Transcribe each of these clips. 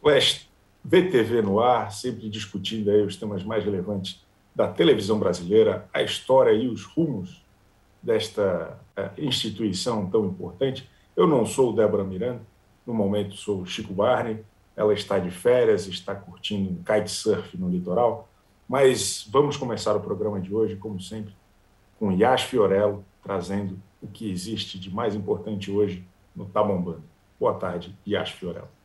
Flash VTV no ar, sempre discutindo aí os temas mais relevantes da televisão brasileira, a história e os rumos desta uh, instituição tão importante. Eu não sou Débora Miranda, no momento sou Chico Barney, ela está de férias, está curtindo um kitesurf no litoral, mas vamos começar o programa de hoje, como sempre, com Yas Fiorello, trazendo o que existe de mais importante hoje no Tá Bombando. Boa tarde, Yas Fiorello.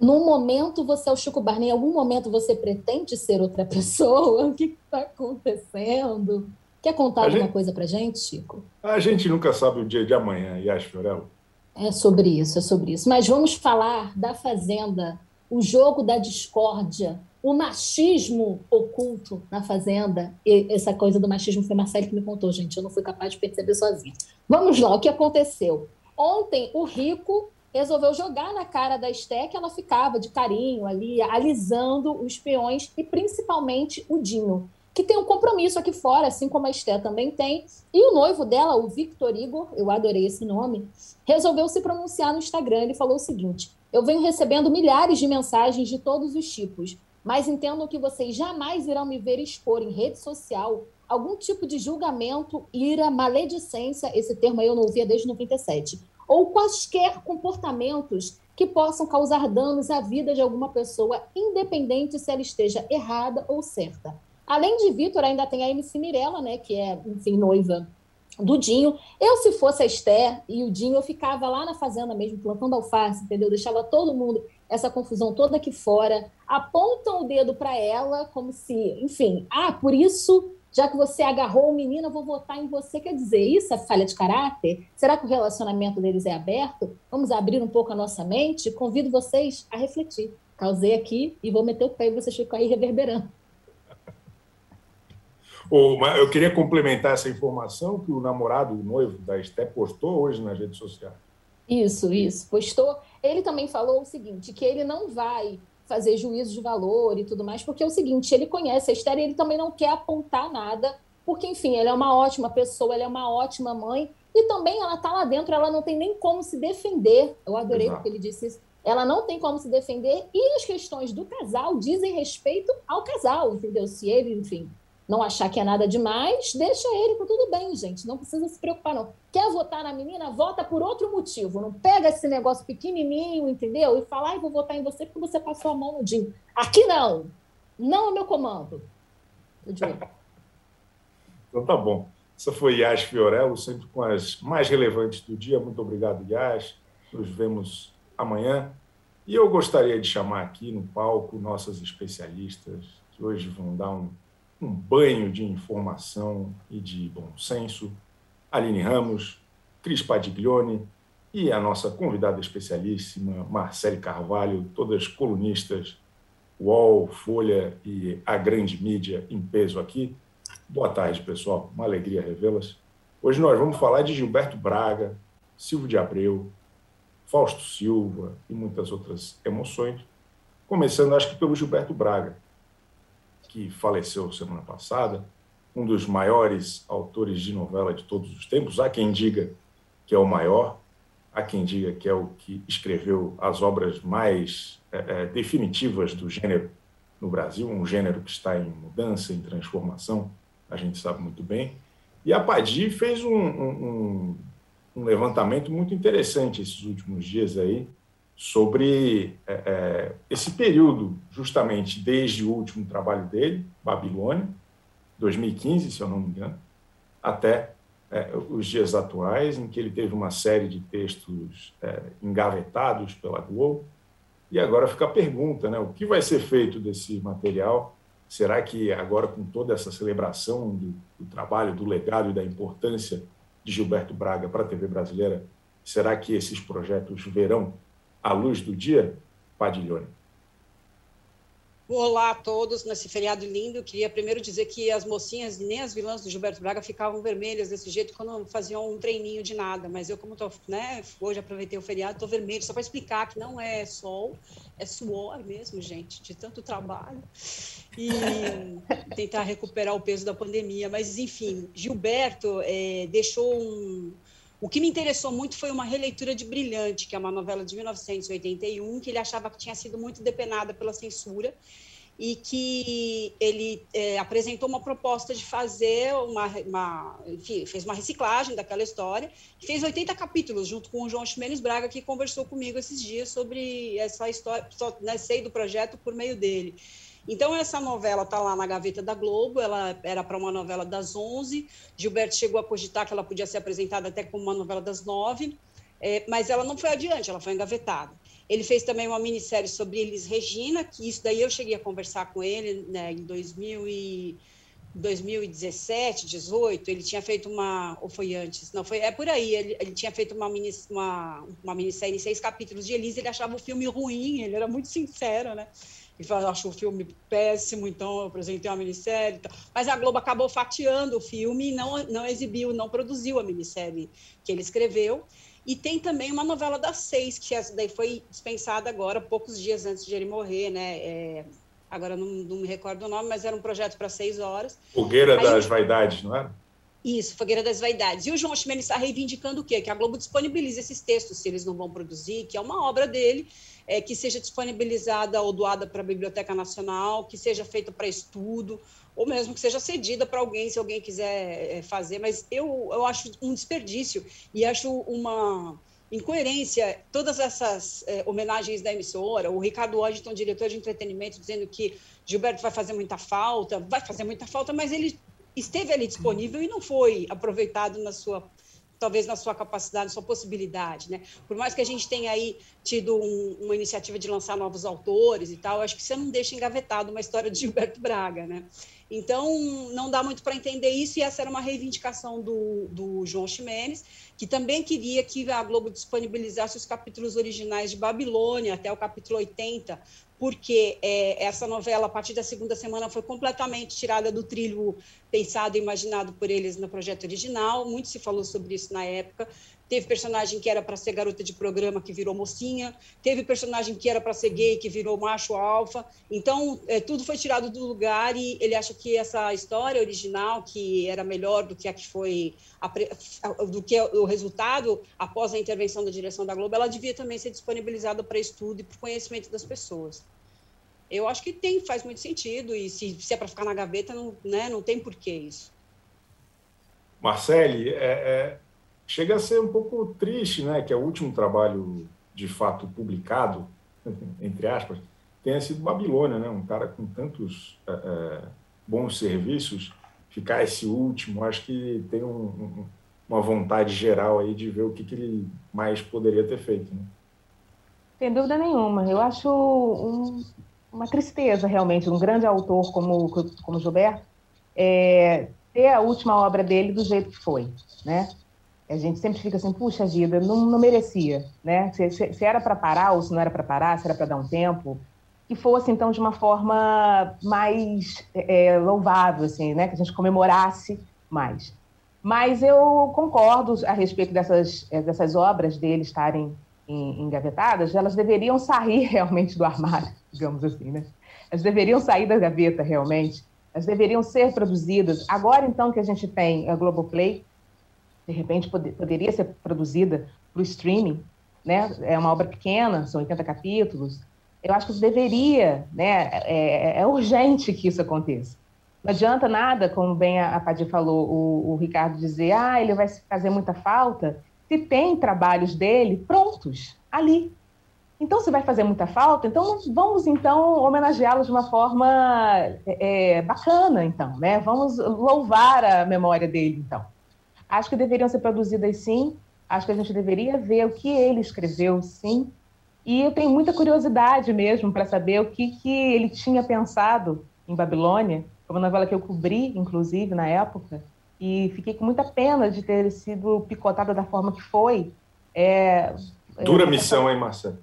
No momento você é o Chico Barney, em algum momento você pretende ser outra pessoa? O que está acontecendo? Quer contar a alguma gente, coisa para gente, Chico? A gente nunca sabe o dia de amanhã, Yas Fiorello. É sobre isso, é sobre isso. Mas vamos falar da Fazenda, o jogo da discórdia, o machismo oculto na Fazenda. E essa coisa do machismo foi Marcelo que me contou, gente. Eu não fui capaz de perceber sozinha. Vamos lá, o que aconteceu? Ontem, o Rico resolveu jogar na cara da Esté que ela ficava de carinho ali, alisando os peões e principalmente o Dinho, que tem um compromisso aqui fora, assim como a Esté também tem. E o noivo dela, o Victor Igor, eu adorei esse nome, resolveu se pronunciar no Instagram. Ele falou o seguinte: Eu venho recebendo milhares de mensagens de todos os tipos, mas entendo que vocês jamais irão me ver expor em rede social algum tipo de julgamento, ira, maledicência, esse termo aí eu não ouvia desde 97, ou quaisquer comportamentos que possam causar danos à vida de alguma pessoa, independente se ela esteja errada ou certa. Além de Vitor, ainda tem a MC Mirella, né, que é, enfim, noiva do Dinho. Eu, se fosse a Esther e o Dinho, eu ficava lá na fazenda mesmo, plantando alface, entendeu? Deixava todo mundo, essa confusão toda aqui fora, apontam o dedo para ela, como se, enfim, ah, por isso já que você agarrou o menino, eu vou votar em você. Quer dizer, isso é falha de caráter? Será que o relacionamento deles é aberto? Vamos abrir um pouco a nossa mente? Convido vocês a refletir. Causei aqui e vou meter o pé e vocês ficam aí reverberando. eu queria complementar essa informação que o namorado, o noivo da Esté, postou hoje nas redes sociais. Isso, isso, postou. Ele também falou o seguinte, que ele não vai fazer juízo de valor e tudo mais, porque é o seguinte, ele conhece a Esther e ele também não quer apontar nada, porque, enfim, ela é uma ótima pessoa, ela é uma ótima mãe, e também ela está lá dentro, ela não tem nem como se defender. Eu adorei Exato. porque ele disse isso. Ela não tem como se defender, e as questões do casal dizem respeito ao casal, entendeu? Se ele, enfim, não achar que é nada demais, deixa ele, tá tudo bem, gente. Não precisa se preocupar, não. Quer votar na menina? Vota por outro motivo. Não pega esse negócio pequenininho, entendeu? E fala, ai, vou votar em você porque você passou a mão no Dinho. Aqui não. Não é meu comando. então tá bom. Essa foi Yas Fiorello, sempre com as mais relevantes do dia. Muito obrigado, Yas. Nos vemos amanhã. E eu gostaria de chamar aqui no palco nossas especialistas, que hoje vão dar um um banho de informação e de bom senso. Aline Ramos, Cris Padiglione e a nossa convidada especialíssima, Marcele Carvalho, todas colunistas, UOL, Folha e a grande mídia em peso aqui. Boa tarde, pessoal. Uma alegria revê-las. Hoje nós vamos falar de Gilberto Braga, Silvio de Abreu, Fausto Silva e muitas outras emoções. Começando, acho que pelo Gilberto Braga que faleceu semana passada, um dos maiores autores de novela de todos os tempos. Há quem diga que é o maior, há quem diga que é o que escreveu as obras mais é, é, definitivas do gênero no Brasil, um gênero que está em mudança, em transformação, a gente sabe muito bem. E a Padi fez um, um, um levantamento muito interessante esses últimos dias aí, sobre é, é, esse período, justamente desde o último trabalho dele, Babilônia, 2015, se eu não me engano, até é, os dias atuais, em que ele teve uma série de textos é, engavetados pela Globo. E agora fica a pergunta, né? O que vai ser feito desse material? Será que agora, com toda essa celebração do, do trabalho, do legado e da importância de Gilberto Braga para a TV brasileira, será que esses projetos verão à luz do dia, Padilhone. Olá a todos nesse feriado lindo. Queria primeiro dizer que as mocinhas, nem as vilãs do Gilberto Braga, ficavam vermelhas desse jeito quando faziam um treininho de nada. Mas eu, como tô, né, hoje aproveitei o feriado, estou vermelho, só para explicar que não é sol, é suor mesmo, gente, de tanto trabalho. E tentar recuperar o peso da pandemia. Mas, enfim, Gilberto é, deixou um O que me interessou muito foi uma releitura de Brilhante, que é uma novela de 1981, que ele achava que tinha sido muito depenada pela censura e que ele é, apresentou uma proposta de fazer uma, uma, enfim, fez uma reciclagem daquela história, fez 80 capítulos junto com o João Ximenes Braga, que conversou comigo esses dias sobre essa história, só, né, sei do projeto por meio dele. Então, essa novela está lá na gaveta da Globo, ela era para uma novela das 11, Gilberto chegou a cogitar que ela podia ser apresentada até como uma novela das 9, é, mas ela não foi adiante, ela foi engavetada. Ele fez também uma minissérie sobre Elis Regina, que isso daí eu cheguei a conversar com ele né, em 2000 e 2017, 18, ele tinha feito uma, ou foi antes, não, foi, é por aí, ele, ele tinha feito uma, mini, uma, uma minissérie em seis capítulos de Elise, ele achava o filme ruim, ele era muito sincero, né? Ele falou, achou o filme péssimo, então eu apresentei uma minissérie. Mas a Globo acabou fatiando o filme e não, não exibiu, não produziu a minissérie que ele escreveu. E tem também uma novela das seis, que daí foi dispensada agora, poucos dias antes de ele morrer, né? É, agora não, não, me recordo o nome, mas era um projeto para seis horas. Fogueira Aí, das Vaidades, não era? Isso, Fogueira das Vaidades. E o João Ximenes está reivindicando o quê? Que a Globo disponibilize esses textos, se eles não vão produzir, que é uma obra dele, é, que seja disponibilizada ou doada para a Biblioteca Nacional, que seja feita para estudo, ou mesmo que seja cedida para alguém, se alguém quiser é, fazer. Mas eu, eu acho um desperdício e acho uma incoerência todas essas é, homenagens da emissora. O Ricardo Washington, diretor de entretenimento, dizendo que Gilberto vai fazer muita falta, vai fazer muita falta, mas ele esteve ali disponível e não foi aproveitado na sua talvez na sua capacidade, na sua possibilidade, né? Por mais que a gente tenha aí tido um, uma iniciativa de lançar novos autores e tal, acho que você não deixa engavetado uma história de Gilberto Braga, né? Então, não dá muito para entender isso, e essa era uma reivindicação do, do João Ximenes, que também queria que a Globo disponibilizasse os capítulos originais de Babilônia, até o capítulo 80, porque é, essa novela, a partir da segunda semana, foi completamente tirada do trilho pensado e imaginado por eles no projeto original. Muito se falou sobre isso na época. Teve personagem que era para ser garota de programa que virou mocinha, teve personagem que era para ser gay que virou macho alfa. Então, é, tudo foi tirado do lugar e ele acha que essa história original, que era melhor do que a que foi do que o resultado após a intervenção da direção da Globo, ela devia também ser disponibilizada para estudo e para conhecimento das pessoas. Eu acho que tem, faz muito sentido e se, se é para ficar na gaveta, não, né, não tem porquê isso. Marcele, é, é chega a ser um pouco triste, né, que é o último trabalho de fato publicado, entre aspas, tenha sido Babilônia, né, um cara com tantos é, bons serviços, ficar esse último, acho que tem um, um, uma vontade geral aí de ver o que, que ele mais poderia ter feito. Né? Sem dúvida nenhuma. Eu acho um, uma tristeza realmente um grande autor como como Gilberto é, ter a última obra dele do jeito que foi, né? A gente sempre fica assim, puxa vida, não, não merecia, né? Se, se, era para parar ou se não era para parar, se era para dar um tempo, que fosse então de uma forma mais é, louvável, assim, né? Que a gente comemorasse mais. Mas eu concordo a respeito dessas, é, dessas obras dele estarem engavetadas, elas deveriam sair realmente do armário, digamos assim, né? Elas deveriam sair da gaveta realmente, elas deveriam ser produzidas. Agora, então, que a gente tem a Globoplay, de repente poder, poderia ser produzida para o streaming, né? É uma obra pequena, são 80 capítulos. Eu acho que isso deveria, né? É, é urgente que isso aconteça. Não adianta nada, como bem a, a Padir falou, o, o, Ricardo dizer, ah, ele vai fazer muita falta, se tem trabalhos dele prontos ali. Então, se vai fazer muita falta, então vamos então homenageá-los de uma forma é, é, bacana, então, né? Vamos louvar a memória dele, então. Acho que deveriam ser produzidas sim, acho que a gente deveria ver o que ele escreveu, sim. E eu tenho muita curiosidade mesmo para saber o que, que ele tinha pensado em Babilônia, foi uma novela que eu cobri, inclusive, na época, e fiquei com muita pena de ter sido picotada da forma que foi. É, Dura é, missão, hein, Marcelo?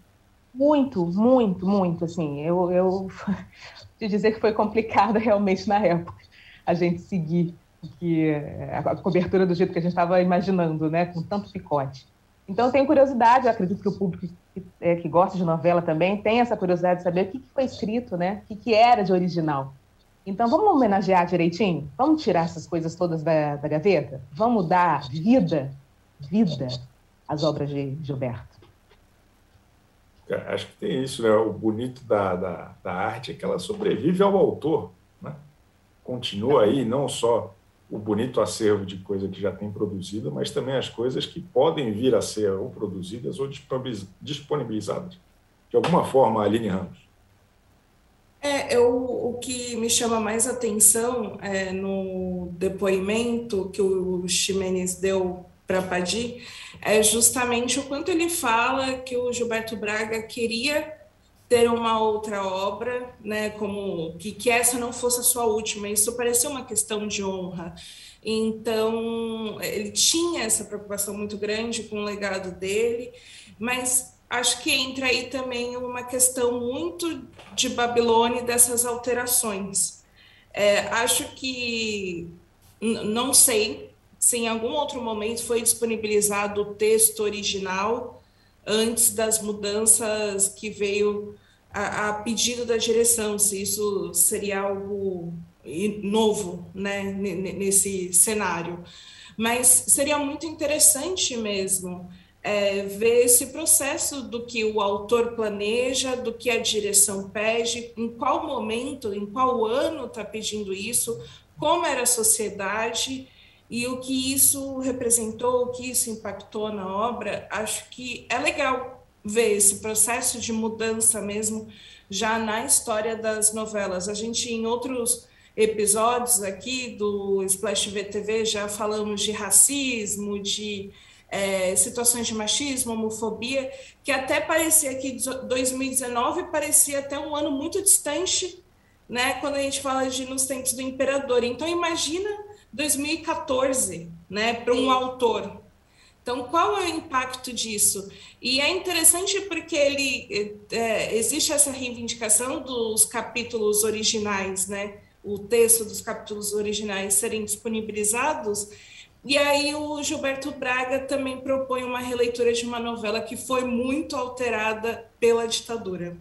Muito, muito, muito, assim, eu, eu te dizer que foi complicado realmente na época a gente seguir que a cobertura do jeito que a gente estava imaginando, né, com tanto picote. Então, eu tenho curiosidade, eu acredito que o público que, é, que, gosta de novela também tem essa curiosidade de saber o que, que foi escrito, né, o que, que, era de original. Então, vamos homenagear direitinho? Vamos tirar essas coisas todas da, da gaveta? Vamos dar vida vida às obras de Gilberto? Acho que tem isso, né? O bonito da, da, da arte é que ela sobrevive ao autor, né? Continua aí não só o bonito acervo de coisa que já tem produzida, mas também as coisas que podem vir a ser ou produzidas ou disponibilizadas. De alguma forma, Aline Ramos. É, eu, o que me chama mais atenção é, no depoimento que o Ximenes deu para Padi é justamente o quanto ele fala que o Gilberto Braga queria ter uma outra obra, né, como que, que essa não fosse a sua última. Isso parecia uma questão de honra. Então, ele tinha essa preocupação muito grande com o legado dele, mas acho que entra aí também uma questão muito de Babilônia dessas alterações. É, acho que, não sei se em algum outro momento foi disponibilizado o texto original antes das mudanças que veio a, pedido da direção, se isso seria algo novo né, nesse cenário. Mas seria muito interessante mesmo é, ver esse processo do que o autor planeja, do que a direção pede, em qual momento, em qual ano está pedindo isso, como era a sociedade e o que isso representou, o que isso impactou na obra. Acho que é legal ver esse processo de mudança mesmo já na história das novelas. A gente, em outros episódios aqui do Splash VTV, já falamos de racismo, de é, situações de machismo, homofobia, que até parecia que 2019 parecia até um ano muito distante, né, quando a gente fala de nos tempos do imperador. Então imagina 2014, né, para um autor. Então, qual é o impacto disso? E é interessante porque ele é, existe essa reivindicação dos capítulos originais, né? O texto dos capítulos originais serem disponibilizados e aí o Gilberto Braga também propõe uma releitura de uma novela que foi muito alterada pela ditadura.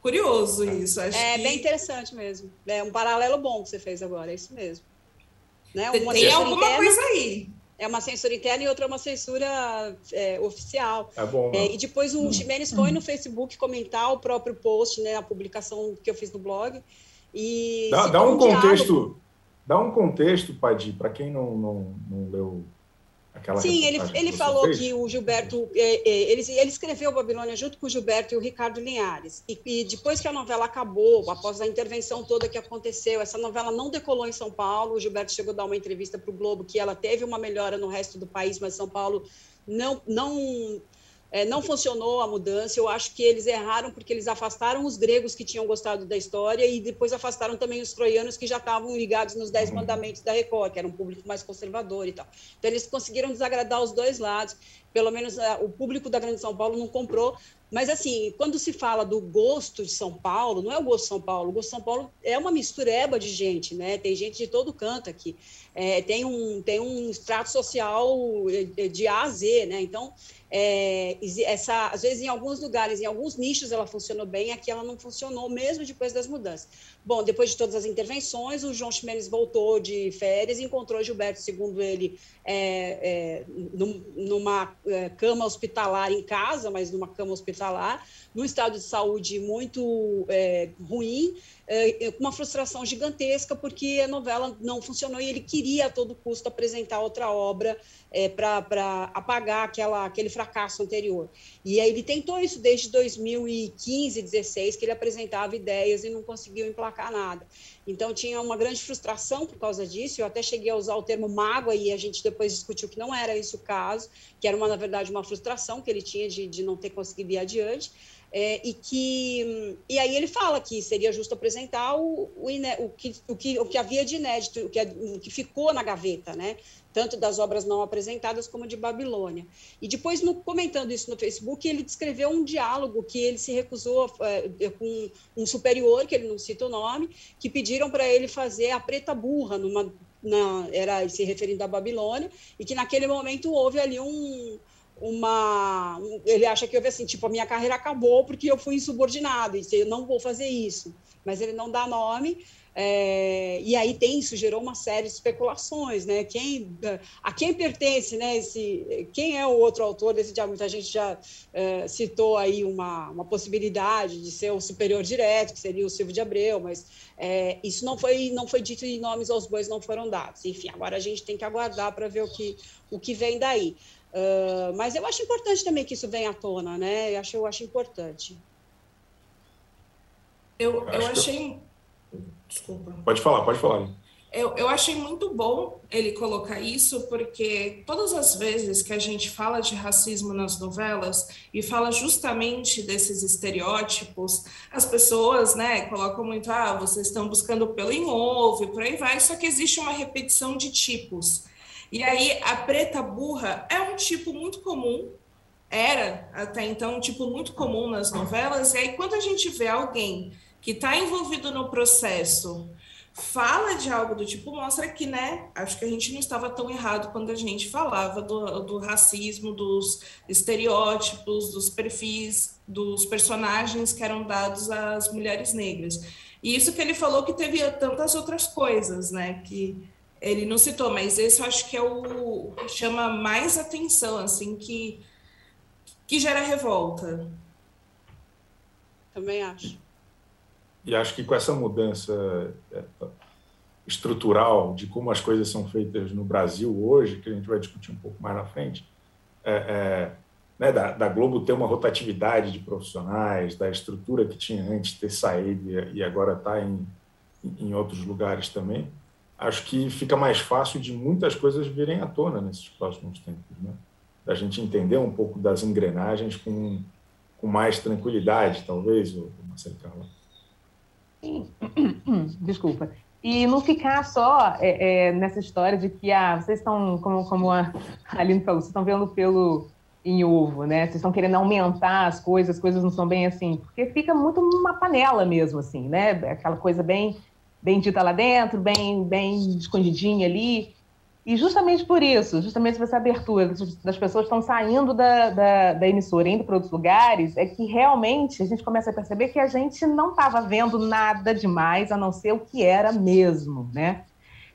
Curioso isso. Acho é que... bem interessante mesmo. É um paralelo bom que você fez agora, é isso mesmo. Né? Uma Tem alguma interna, coisa aí. É uma censura interna e outra é uma censura é, oficial. É bom, é, e depois o Ximenes foi no Facebook comentar o próprio post, né, a publicação que eu fiz no blog. E dá, dá um contexto. Diálogo Dá um contexto, Padi, para quem não, não, não leu aquela Sim, ele, ele falou fez. que o Gilberto, é, é, ele, ele escreveu Babilônia junto com o Gilberto e o Ricardo Linhares. E, e, depois que a novela acabou, após a intervenção toda que aconteceu, essa novela não decolou em São Paulo. O Gilberto chegou a dar uma entrevista para o Globo que ela teve uma melhora no resto do país, mas São Paulo não, não é, não funcionou a mudança. Eu acho que eles erraram porque eles afastaram os gregos que tinham gostado da história e depois afastaram também os troianos que já estavam ligados nos Dez Mandamentos da Record, que era um público mais conservador e tal. Então, eles conseguiram desagradar os dois lados. Pelo menos é, o público da Grande São Paulo não comprou. Mas, assim, quando se fala do gosto de São Paulo, não é o gosto de São Paulo. O gosto de São Paulo é uma mistureba de gente, né? Tem gente de todo canto aqui. É, tem, um, tem um extrato social é, de A a Z, né? Então, é, essa, às vezes, em alguns lugares, em alguns nichos, ela funcionou bem, aqui ela não funcionou, mesmo depois das mudanças. Bom, depois de todas as intervenções, o João Ximenes voltou de férias e encontrou Gilberto, segundo ele, é, é, numa é, cama hospitalar em casa, mas numa cama hospitalar, num estado de saúde muito é, ruim, com uma frustração gigantesca, porque a novela não funcionou e ele queria a todo custo apresentar outra obra é, para apagar aquela, aquele fracasso anterior. E aí ele tentou isso desde 2015, 16, que ele apresentava ideias e não conseguiu emplacar nada. Então tinha uma grande frustração por causa disso. Eu até cheguei a usar o termo mágoa e a gente depois discutiu que não era esse o caso, que era uma, na verdade uma frustração que ele tinha de, de não ter conseguido ir adiante. É, e que e aí ele fala que seria justo apresentar o, o, o, que, o, que, o que havia de inédito, o que, o que ficou na gaveta, né? tanto das obras não apresentadas como de Babilônia. E depois, no, comentando isso no Facebook, ele descreveu um diálogo que ele se recusou é, com um superior, que ele não cita o nome, que pediram para ele fazer a preta burra, numa, na, era se referindo à Babilônia, e que naquele momento houve ali um, uma. ele acha que houve assim, tipo, a minha carreira acabou porque eu fui insubordinado, e eu não vou fazer isso. mas ele não dá nome. É, e aí tem isso gerou uma série de especulações, né? Quem a quem pertence, né? Esse quem é o outro autor desse diálogo? Muita gente já é, citou aí uma, uma possibilidade de ser o superior direto, que seria o Silvio de Abreu, mas é, isso não foi não foi dito e nomes aos bois não foram dados. Enfim, agora a gente tem que aguardar para ver o que o que vem daí. Uh, mas eu acho importante também que isso venha à tona, né? Eu acho, eu acho importante. Eu, eu achei. Desculpa. Pode falar, pode falar. Eu, eu achei muito bom ele colocar isso, porque todas as vezes que a gente fala de racismo nas novelas e fala justamente desses estereótipos, as pessoas né, colocam muito, ah, vocês estão buscando pelo em ovo e por aí vai, só que existe uma repetição de tipos. E aí a preta burra é um tipo muito comum, era até então um tipo muito comum nas novelas, e aí quando a gente vê alguém que está envolvido no processo fala de algo do tipo, mostra que, né, acho que a gente não estava tão errado quando a gente falava do, do racismo, dos estereótipos, dos perfis, dos personagens que eram dados às mulheres negras. E isso que ele falou que teve tantas outras coisas, né, que ele não citou, mas esse eu acho que é o chama mais atenção, assim, que, que gera revolta. Também acho. E acho que com essa mudança é, estrutural de como as coisas são feitas no Brasil hoje, que a gente vai discutir um pouco mais na frente, é, é, né, da, da, Globo ter uma rotatividade de profissionais, da estrutura que tinha antes ter saído e, agora está em, em outros lugares também, acho que fica mais fácil de muitas coisas virem à tona nesses próximos tempos, né? Da gente entender um pouco das engrenagens com, com mais tranquilidade, talvez, o Marcelo Carla. Desculpa. E não ficar só é, é, nessa história de que ah, vocês estão, como, como a Aline falou, vocês estão vendo pelo em ovo, né? Vocês estão querendo aumentar as coisas, as coisas não são bem assim, porque fica muito uma panela mesmo, assim, né? Aquela coisa bem bem dita lá dentro, bem, bem escondidinha ali. E justamente por isso, justamente por essa abertura das pessoas estão saindo da, da, da, emissora, indo para outros lugares, é que realmente a gente começa a perceber que a gente não estava vendo nada demais a não ser o que era mesmo, né?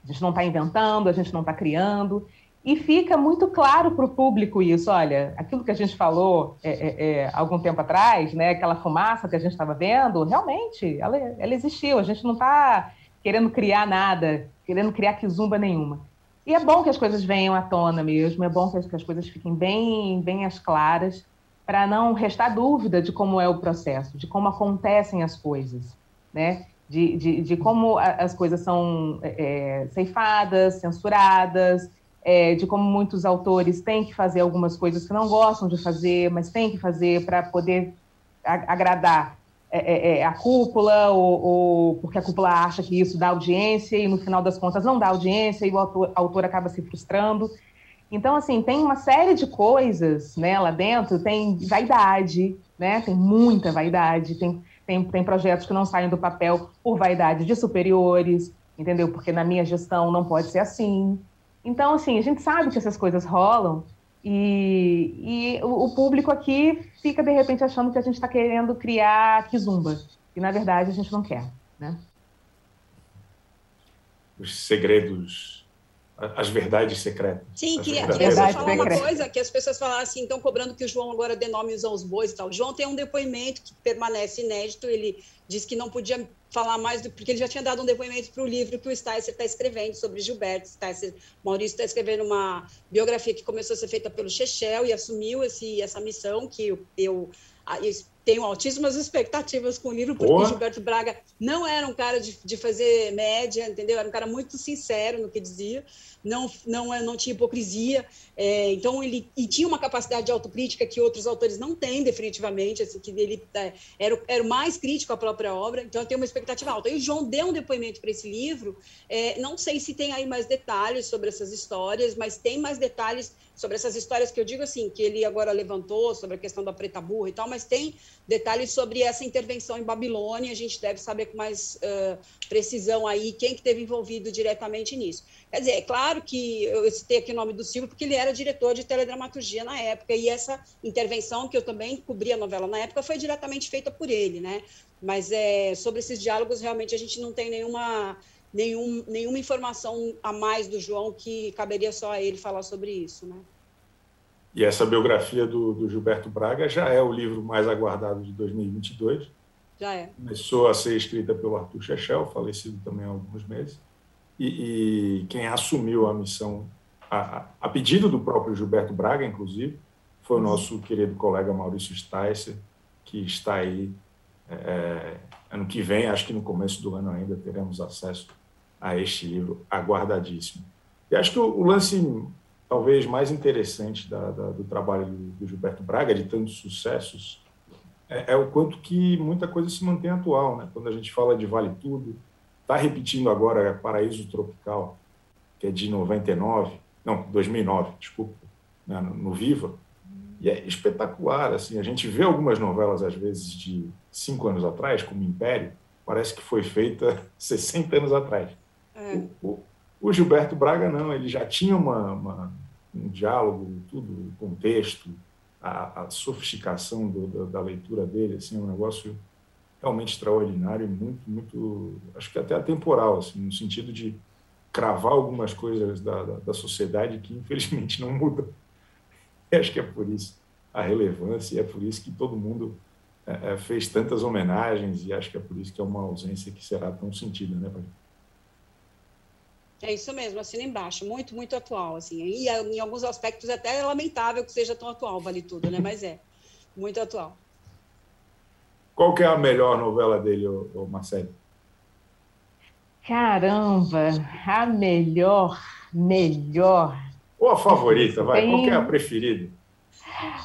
A gente não está inventando, a gente não está criando. E fica muito claro para o público isso, olha, aquilo que a gente falou é, é, é, algum tempo atrás, né, aquela fumaça que a gente estava vendo, realmente, ela, ela existiu, a gente não está querendo criar nada, querendo criar quizumba nenhuma. E é bom que as coisas venham à tona mesmo, é bom que as, que as coisas fiquem bem, bem às claras, para não restar dúvida de como é o processo, de como acontecem as coisas, né? De, de, de como as coisas são é, é ceifadas, censuradas, é, de como muitos autores têm que fazer algumas coisas que não gostam de fazer, mas têm que fazer para poder agradar é, é, é, a cúpula, ou, ou, porque a cúpula acha que isso dá audiência e no final das contas não dá audiência e o autor, autor acaba se frustrando. Então, assim, tem uma série de coisas né, lá dentro, tem vaidade, né? Tem muita vaidade, tem, tem, tem projetos que não saem do papel por vaidade de superiores, entendeu? Porque na minha gestão não pode ser assim. Então, assim, a gente sabe que essas coisas rolam e, e o, o, público aqui fica, de repente, achando que a gente está querendo criar kizumba. E, na verdade, a gente não quer, né? Os segredos as verdades secretas. Sim, queria, queria só falar uma coisa, que as pessoas falaram assim, estão cobrando que o João agora dê nomes aos bois e tal. O João tem um depoimento que permanece inédito, ele disse que não podia falar mais, do, porque ele já tinha dado um depoimento para o livro que o Sticer está escrevendo sobre Gilberto Sticer. Maurício está escrevendo uma biografia que começou a ser feita pelo Chechel e assumiu esse, essa missão que eu, eu, eu tenho altíssimas expectativas com o livro, porque Porra. Gilberto Braga não era um cara de, de fazer média, entendeu? Era um cara muito sincero no que dizia, não, não, não tinha hipocrisia, é, então ele e tinha uma capacidade de autocrítica que outros autores não têm, definitivamente, assim, que ele é, era, era mais crítico à própria obra, então eu tenho uma expectativa alta. E o João deu um depoimento para esse livro, é, não sei se tem aí mais detalhes sobre essas histórias, mas tem mais detalhes sobre essas histórias que eu digo assim, que ele agora levantou sobre a questão da preta burra e tal, mas tem detalhes sobre essa intervenção em Babilônia. A gente deve saber com mais uh, precisão aí quem que teve envolvido diretamente nisso. Quer dizer, é claro que eu citei aqui o nome do Silvio porque ele era diretor de teledramaturgia na época e essa intervenção que eu também cobri a novela na época foi diretamente feita por ele, né? Mas é, sobre esses diálogos realmente a gente não tem nenhuma nenhum, nenhuma informação a mais do João que caberia só a ele falar sobre isso, né? E essa biografia do, do, Gilberto Braga já é o livro mais aguardado de 2022. Já é. Começou a ser escrita pelo Arthur Chechel, falecido também há alguns meses. E, e quem assumiu a missão, a, a, pedido do próprio Gilberto Braga, inclusive, foi o uhum. nosso querido colega Maurício Sticer, que está aí é, ano que vem, acho que no começo do ano ainda teremos acesso a este livro aguardadíssimo. E acho que o, o lance talvez mais interessante da, da, do trabalho do, do, Gilberto Braga, de tantos sucessos, é, é, o quanto que muita coisa se mantém atual. Né? Quando a gente fala de Vale Tudo, está repetindo agora Paraíso Tropical, que é de 99, não, 2009, desculpa, né? no, no Viva, e é espetacular. Assim, a gente vê algumas novelas, às vezes, de cinco anos atrás, como Império, parece que foi feita 60 anos atrás. É. O, o, o, Gilberto Braga, não, ele já tinha uma, uma um diálogo, tudo, o contexto, a, a sofisticação do, da, da, leitura dele, assim, é um negócio realmente extraordinário muito, muito, acho que até atemporal, assim, no sentido de cravar algumas coisas da, da, da sociedade que, infelizmente, não mudam. Acho que é por isso a relevância, e é por isso que todo mundo é, é, fez tantas homenagens, e acho que é por isso que é uma ausência que será tão sentida, né, Padre? É isso mesmo, assina embaixo, muito, muito atual, assim, e em alguns aspectos até é lamentável que seja tão atual, vale tudo, né, mas é, muito atual. Qual que é a melhor novela dele, o Marcelo? Caramba, a melhor, melhor. Ou a favorita, vai, Tem... qual que é a preferida?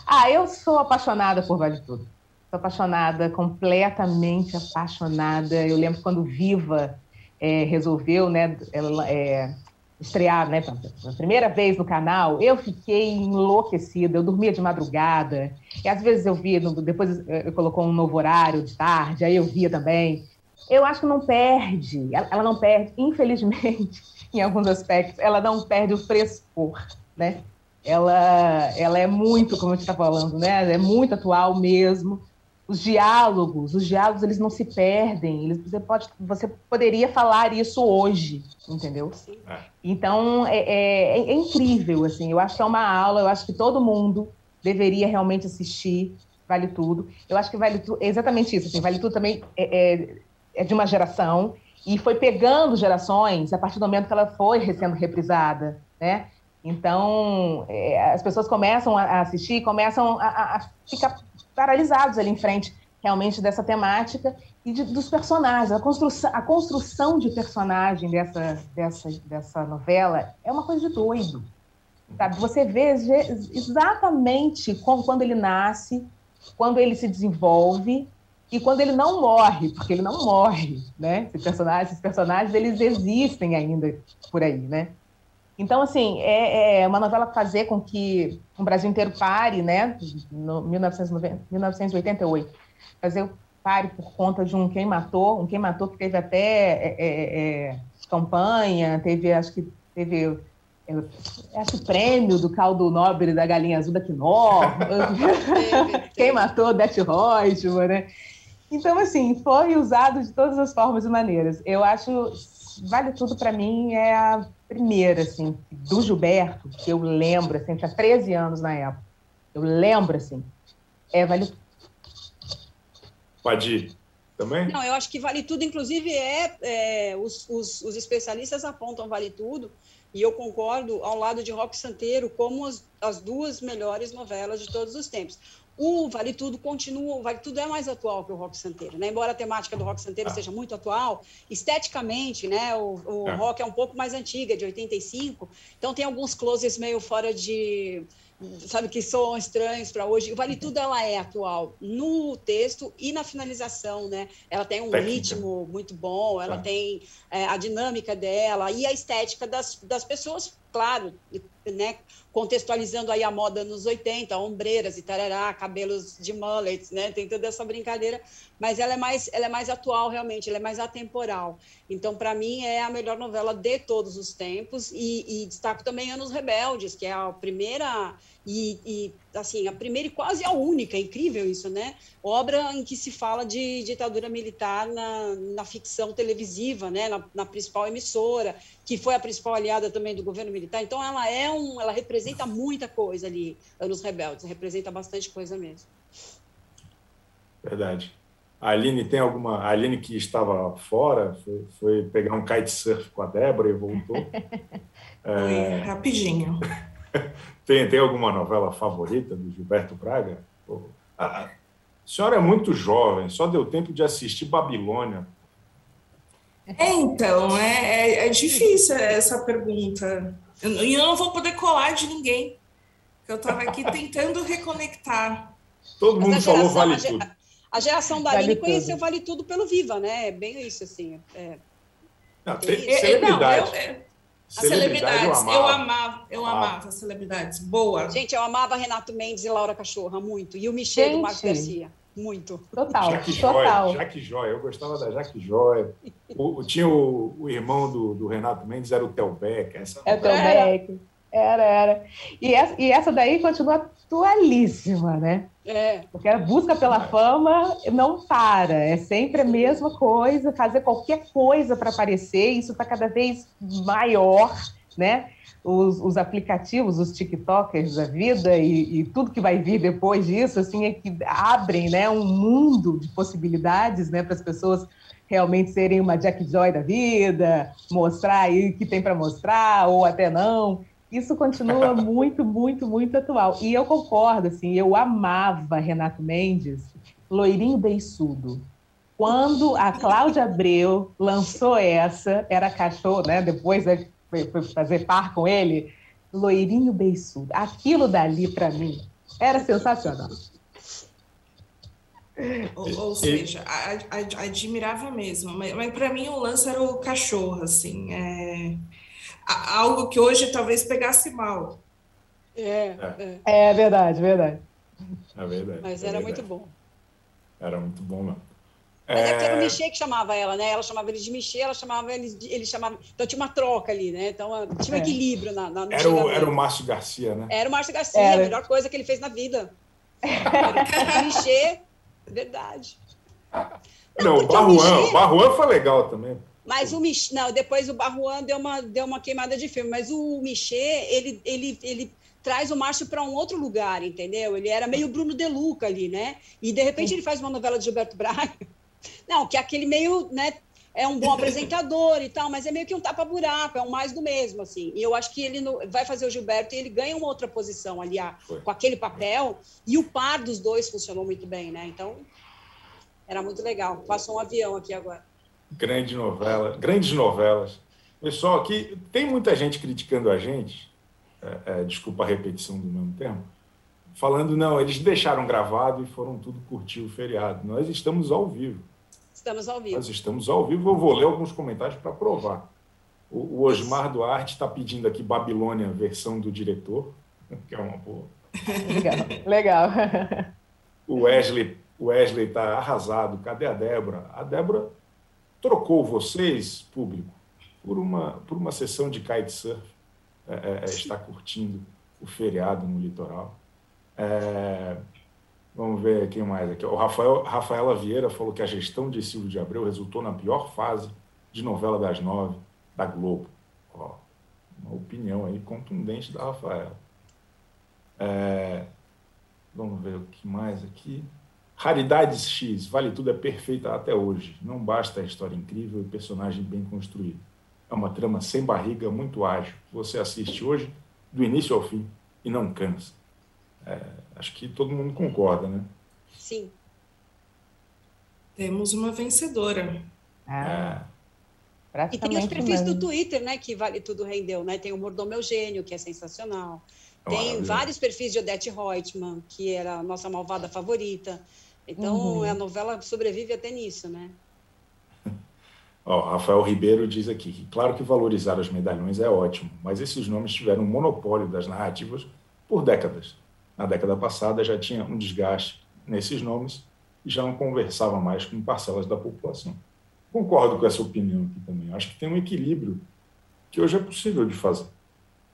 Ah, eu sou apaixonada por Vale Tudo. Sou apaixonada, completamente apaixonada. Eu lembro quando Viva é, resolveu né, é, estrear né, pela primeira vez no canal, eu fiquei enlouquecida. Eu dormia de madrugada. E às vezes eu via, depois eu colocou um novo horário de tarde, aí eu via também. Eu acho que não perde, ela não perde, infelizmente, em alguns aspectos, ela não perde o frescor, né? Ela, ela é muito, como a gente está falando, né? É muito atual mesmo os diálogos, os diálogos eles não se perdem. Eles, você, pode, você poderia falar isso hoje, entendeu? É. Então é, é, é, incrível, assim. Eu acho que é uma aula. Eu acho que todo mundo deveria realmente assistir. Vale tudo. Eu acho que vale tudo. É exatamente isso. Assim, vale tudo também é, é, é de uma geração e foi pegando gerações a partir do momento que ela foi sendo reprisada, né? Então, as pessoas começam a assistir, começam a, a, ficar paralisados ali em frente realmente dessa temática e de, dos personagens. A construção, a construção de personagem dessa, dessa, dessa novela é uma coisa de doido. Sabe? Você vê exatamente quando ele nasce, quando ele se desenvolve e quando ele não morre, porque ele não morre, né? Esse personagem, esses personagens, eles existem ainda por aí, né? Então, assim, é, é uma novela fazer com que o Brasil inteiro pare, né? No 1990, 1988. Fazer pare por conta de um quem matou, um quem matou que teve até é, é, é campanha, teve, acho que teve é, acho que prêmio do caldo nobre da galinha azul da Quinó, quem matou Beth Reutemann, né? Então, assim, foi usado de todas as formas e maneiras. Eu acho, vale tudo para mim, é a primeira, assim, do Gilberto, que eu lembro, assim, tinha 13 anos na época. Eu lembro, assim, é Vale Pode ir. Também? Não, eu acho que Vale Tudo, inclusive, é, é os, os, os, especialistas apontam Vale Tudo, e eu concordo ao lado de Rock Santeiro como as, as duas melhores novelas de todos os tempos. O Vale Tudo continua, o Vale Tudo é mais atual que o Rock Santeiro, né? Embora a temática do Rock Santeiro ah. seja muito atual, esteticamente, né? O, o é. rock é um pouco mais antiga, de 85, então tem alguns closes meio fora de, sabe, que são estranhos para hoje. O Vale Tudo ela é atual no texto e na finalização, né? Ela tem um Técnica. ritmo muito bom, ela é. tem é, a dinâmica dela e a estética das, das pessoas claro, né, contextualizando aí a moda nos 80, ombreiras e tarará, cabelos de mullets, né, tem toda essa brincadeira, mas ela é mais, ela é mais atual realmente, ela é mais atemporal. Então, para mim, é a melhor novela de todos os tempos e, e destaco também Anos Rebeldes, que é a primeira e, e, assim, a primeira e quase a única, é incrível isso, né? Obra em que se fala de ditadura militar na, na ficção televisiva, né? Na, na, principal emissora, que foi a principal aliada também do governo militar. Então, ela é um, ela representa muita coisa ali, Anos Rebeldes, representa bastante coisa mesmo. Verdade. A Aline tem alguma. A Aline que estava fora, foi, foi pegar um kitesurf com a Débora e voltou. é... rapidinho. Tem, tem alguma novela favorita do Gilberto Braga? A, a senhora é muito jovem, só deu tempo de assistir Babilônia. É, então, é, é, é difícil essa pergunta. E eu, eu, não vou poder colar de ninguém. Eu estava aqui tentando reconectar. Todo mundo falou Vale Tudo. A geração da Aline conheceu Vale Tudo pelo Viva, né? É bem isso, assim. É, não, tem, celebridade. Não, eu, as celebridades, eu amava, eu amava, amava as celebridades. Boa. Gente, eu amava Renato Mendes e Laura Cachorra, muito. E o Michel Gente. do Marcos Garcia. Muito. Total. Jaque total. Joia, Jaque Joia, eu gostava da Jaque Joia. O, tinha o, o, irmão do, do, Renato Mendes, era o Tel Beck. Essa é o Tel Beck. Era, era. E essa, e essa daí continua atualíssima, né? É. Porque a busca pela fama não para, é sempre a mesma coisa, fazer qualquer coisa para aparecer, isso está cada vez maior, né? Os, os, aplicativos, os TikTokers da vida e, e, tudo que vai vir depois disso, assim, é que abrem, né, um mundo de possibilidades, né, para as pessoas realmente serem uma Jack Joy da vida, mostrar aí o que tem para mostrar ou até não. Isso continua muito, muito, muito atual. E eu concordo, assim, eu amava Renato Mendes, loirinho beiçudo. Quando a Cláudia Abreu lançou essa, era cachorro, né? Depois foi fazer par com ele, loirinho beiçudo. Aquilo dali, para mim, era sensacional. Ou, ou seja, admirava mesmo. Mas, mas para mim o lance era o cachorro, assim. É algo que hoje talvez pegasse mal. É, é. é verdade, verdade. É verdade. Mas é era verdade. muito bom. Era muito bom, mano. Mas é, é era o Michê que chamava ela, né? Ela chamava ele de Michê, ela chamava ele, de, ele chamava. Então tinha uma troca ali, né? Então tinha um é. equilíbrio na, na era, o, era o Márcio Garcia, né? Era o Márcio Garcia, era. a melhor coisa que ele fez na vida. Era o Michê, verdade. Não, Não o Barruan, o Barruan foi legal também. Mas o Mich... não, depois o Barruan deu uma, deu uma queimada de filme, mas o Michê, ele, ele, ele traz o Márcio para um outro lugar, entendeu? Ele era meio Bruno De Luca ali, né? E de repente ele faz uma novela de Gilberto Braga. Não, que é aquele meio, né, é um bom apresentador e tal, mas é meio que um tapa-buraco, é um mais do mesmo, assim. E eu acho que ele no, vai fazer o Gilberto e ele ganha uma outra posição ali, a, com aquele papel, e o par dos dois funcionou muito bem, né? Então, era muito legal. Passou um avião aqui agora. Grande novela, grandes novelas. Pessoal, aqui tem muita gente criticando a gente, é, é, desculpa a repetição do mesmo termo, falando, não, eles deixaram gravado e foram tudo curtir o feriado. Nós estamos ao vivo. Estamos ao vivo. Nós estamos ao vivo. Eu vou ler alguns comentários para provar. O, o Osmar Duarte está pedindo aqui Babilônia, versão do diretor, que é uma boa. Legal, legal. O Wesley o Wesley está arrasado. Cadê a Débora? A Débora trocou vocês, público, por uma, por uma sessão de kitesurf, é, é, é está curtindo o feriado no litoral. É, vamos ver quem mais aqui. O Rafael, Rafaela Vieira falou que a gestão de Silvio de Abreu resultou na pior fase de novela das nove da Globo. Ó, uma opinião aí contundente da Rafaela. É, vamos ver o que mais aqui. Raridades X, Vale Tudo é perfeita até hoje. Não basta a história incrível e personagem bem construído. É uma trama sem barriga, muito ágil. Você assiste hoje, do início ao fim, e não cansa. É, acho que todo mundo concorda, né? Sim. Temos uma vencedora. Ah, é. E tem os perfis do Twitter, né? Que Vale Tudo rendeu, né? Tem o Mordomo Eugênio, que é sensacional. Tem vários perfis de Odete Reutemann, que era a nossa malvada favorita. Então, uhum. a novela sobrevive até nisso, né? Ó, Rafael Ribeiro diz aqui que, claro que valorizar os medalhões é ótimo, mas esses nomes tiveram um monopólio das narrativas por décadas. Na década passada já tinha um desgaste nesses nomes e já não conversava mais com parcelas da população. Concordo com essa opinião aqui também. Acho que tem um equilíbrio que hoje é possível de fazer.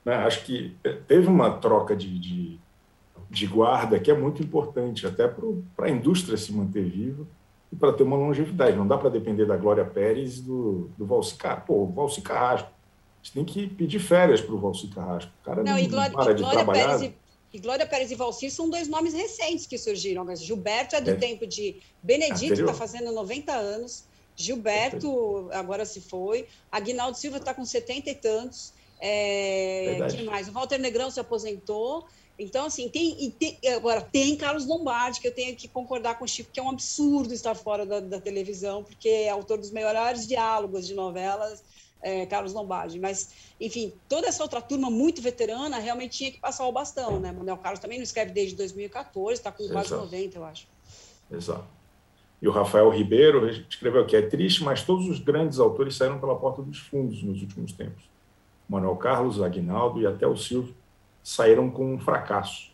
Né? Acho que eh, teve uma troca de, de, de guarda que é muito importante, até para a indústria se manter viva e para ter uma longevidade. Não dá para depender da Glória Pérez e do, do Valci Carrasco. Pô, o Valci Carrasco. Você tem que pedir férias para o Valci Carrasco. O cara não, não, Glória, para de Glória trabalhar. Pérez e... E Glória Pérez e Valcir são dois nomes recentes que surgiram. Mas Gilberto é do é. tempo de Benedito, está fazendo 90 anos. Gilberto agora se foi. Aguinaldo Silva está com 70 e tantos. É, quem mais? O Walter Negrão se aposentou. Então, assim, tem, tem, agora tem Carlos Lombardi, que eu tenho que concordar com o Chico, que é um absurdo estar fora da, da televisão, porque é autor dos melhores diálogos de novelas, é, Carlos Lombardi. Mas, enfim, toda essa outra turma muito veterana realmente tinha que passar o bastão, né? Manuel Carlos também não escreve desde 2014, está com quase Exato. 90, eu acho. Exato. E o Rafael Ribeiro escreveu que é triste, mas todos os grandes autores saíram pela porta dos fundos nos últimos tempos. Manuel Carlos, Aguinaldo e até o Silvio saíram com um fracasso.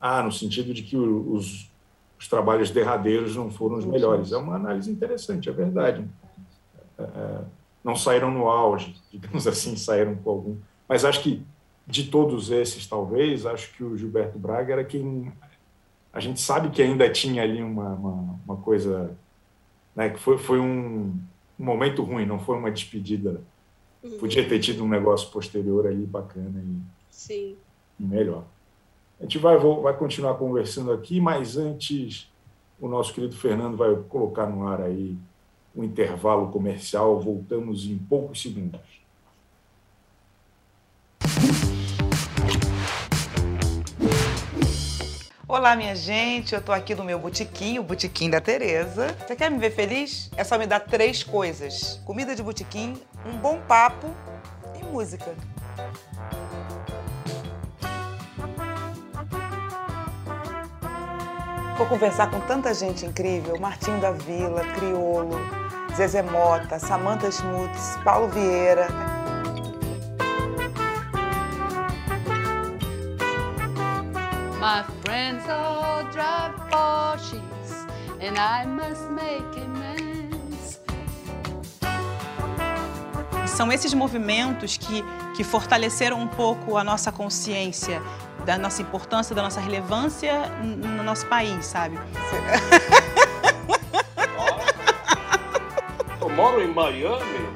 Ah, no sentido de que os, os trabalhos derradeiros não foram os melhores. É uma análise interessante, é verdade. É, é, não saíram no auge, digamos assim, saíram com algum. Mas acho que de todos esses, talvez, acho que o Gilberto Braga era quem. A gente sabe que ainda tinha ali uma, uma, uma coisa. Né, que foi, foi um, um momento ruim, não foi uma despedida. Uhum. Podia ter tido um negócio posterior ali bacana. E, Sim. Melhor. A gente vai, vai continuar conversando aqui, mas antes o nosso querido Fernando vai colocar no ar aí um intervalo comercial. Voltamos em poucos segundos. Olá, minha gente, eu tô aqui no meu botequim, o botequim da Tereza. Você quer me ver feliz? É só me dar três coisas: comida de botequim, um bom papo e música. Vou conversar com tanta gente incrível: Martinho da Vila, Criolo, Zezé Mota, Samantha Schmutz, Paulo Vieira. My friends all drive Porsches and I must make amends. São esses movimentos que, que fortaleceram um pouco a nossa consciência da nossa importância, da nossa relevância no nosso país, sabe? Eu moro em Miami.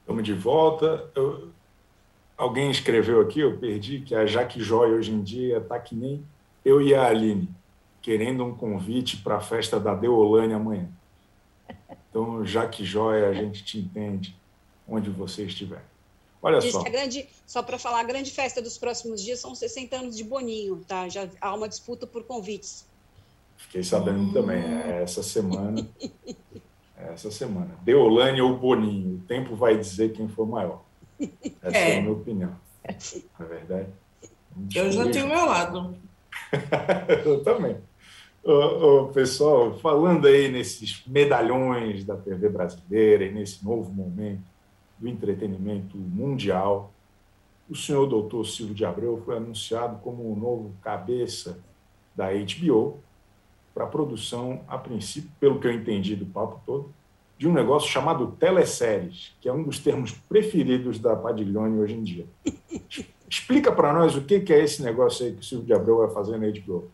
Estamos de volta. Eu... Alguém escreveu aqui, eu perdi, que a Jaque Joy hoje em dia está que nem eu e a Aline, querendo um convite para a festa da Deolane amanhã. Então, já que joia, a gente te entende onde você estiver. Olha Diz só. grande, só para falar, a grande festa dos próximos dias são 60 anos de Boninho, tá? Já há uma disputa por convites. Fiquei sabendo hum. também, é essa semana. É essa semana. Deolane ou Boninho, o tempo vai dizer quem for maior. Essa é, é a minha opinião. Não é verdade? Eu já tenho o meu lado. Eu também. Ô, pessoal, falando aí nesses medalhões da TV brasileira e nesse novo momento do entretenimento mundial, o senhor doutor Silvio de Abreu foi anunciado como o novo cabeça da HBO para a produção, a princípio, pelo que eu entendi do papo todo, de um negócio chamado teleséries, que é um dos termos preferidos da Padiglione hoje em dia. Explica para nós o que, que é esse negócio aí que o Silvio de Abreu vai fazer na HBO.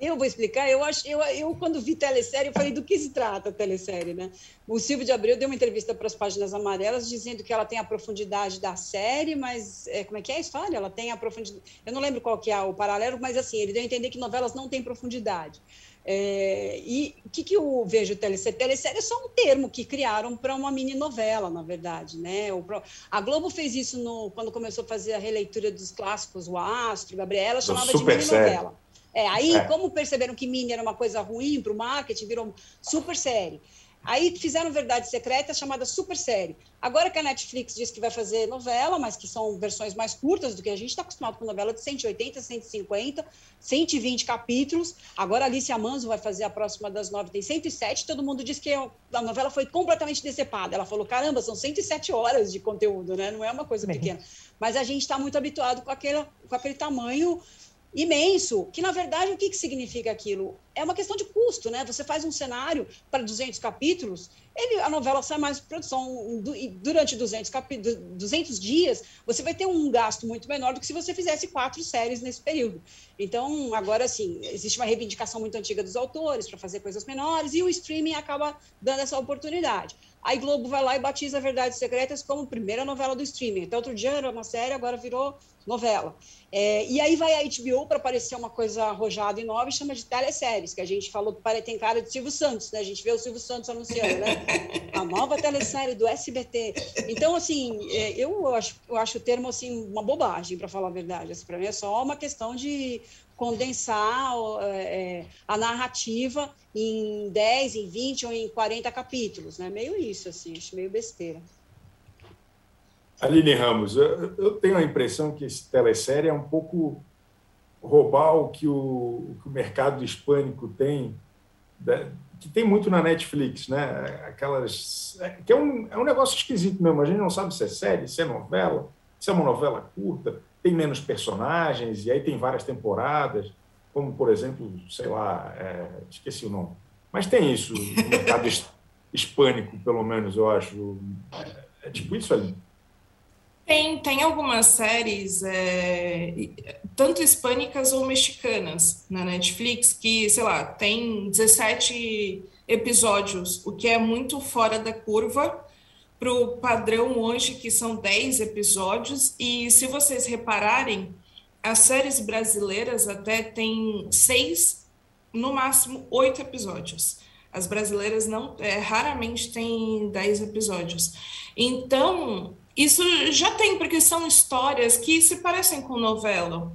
Eu vou explicar. Eu acho, eu, eu quando vi telesérie, eu falei do que se trata a telesérie, né? O Silvio de Abreu deu uma entrevista para as páginas amarelas dizendo que ela tem a profundidade da série, mas é, como é que é a história? Ela tem a profundidade. Eu não lembro qual que é o paralelo, mas assim ele deu a entender que novelas não têm profundidade. É, e o que, que eu vejo telesérie? Telesérie é só um termo que criaram para uma mini novela, na verdade. Né? O, a Globo fez isso no, quando começou a fazer a releitura dos clássicos, o Astro, Gabriela, chamava de mini novela. É, aí, é. como perceberam que mini era uma coisa ruim para o marketing, virou super série. Aí fizeram Verdade Secreta, chamada Super Série. Agora que a Netflix diz que vai fazer novela, mas que são versões mais curtas do que a gente está acostumado com novela de 180, 150, 120 capítulos. Agora a Alicia Manso vai fazer a próxima das nove, tem 107. Todo mundo diz que a novela foi completamente decepada. Ela falou: caramba, são 107 horas de conteúdo, né? Não é uma coisa pequena. Mas a gente está muito habituado com, aquele, com aquele tamanho imenso, que na verdade o que, que significa aquilo? É uma questão de custo, né? Você faz um cenário para 200 capítulos, ele, a novela sai mais produção, e durante 200, capi, 200 dias, você vai ter um gasto muito menor do que se você fizesse quatro séries nesse período. Então, agora, assim, existe uma reivindicação muito antiga dos autores para fazer coisas menores, e o streaming acaba dando essa oportunidade. Aí Globo vai lá e batiza Verdades Secretas como primeira novela do streaming. Então, outro dia era uma série, agora virou novela. É, e aí vai a HBO para parecer uma coisa arrojada e nova e chama de teleséries, que a gente falou que tem cara de Silvio Santos, né? A gente vê o Silvio Santos anunciando, né? A nova telesérie do SBT. Então, assim, é, eu acho, eu acho o termo assim, uma bobagem, para falar a verdade. Assim, para mim é só uma questão de condensar é, a narrativa em 10, em 20 ou em 40 capítulos, né? Meio isso, assim, acho meio besteira. Aline Ramos, eu, eu tenho a impressão que esse telesérie é um pouco roubar o que o, o, que o mercado hispânico tem, que tem muito na Netflix, né? Aquelas. É, que é um, é um negócio esquisito mesmo. A gente não sabe se é série, se é novela, se é uma novela curta, tem menos personagens, e aí tem várias temporadas, como, por exemplo, sei lá, é, esqueci o nome. Mas tem isso no mercado hispânico, pelo menos, eu acho. É, é tipo isso ali. Tem, tem algumas séries, é, tanto hispânicas ou mexicanas, na Netflix, que, sei lá, tem 17 episódios, o que é muito fora da curva para o padrão hoje, que são 10 episódios. E se vocês repararem, as séries brasileiras até têm seis, no máximo, oito episódios. As brasileiras não, é, raramente têm 10 episódios. Então, isso já tem, porque são histórias que se parecem com novela.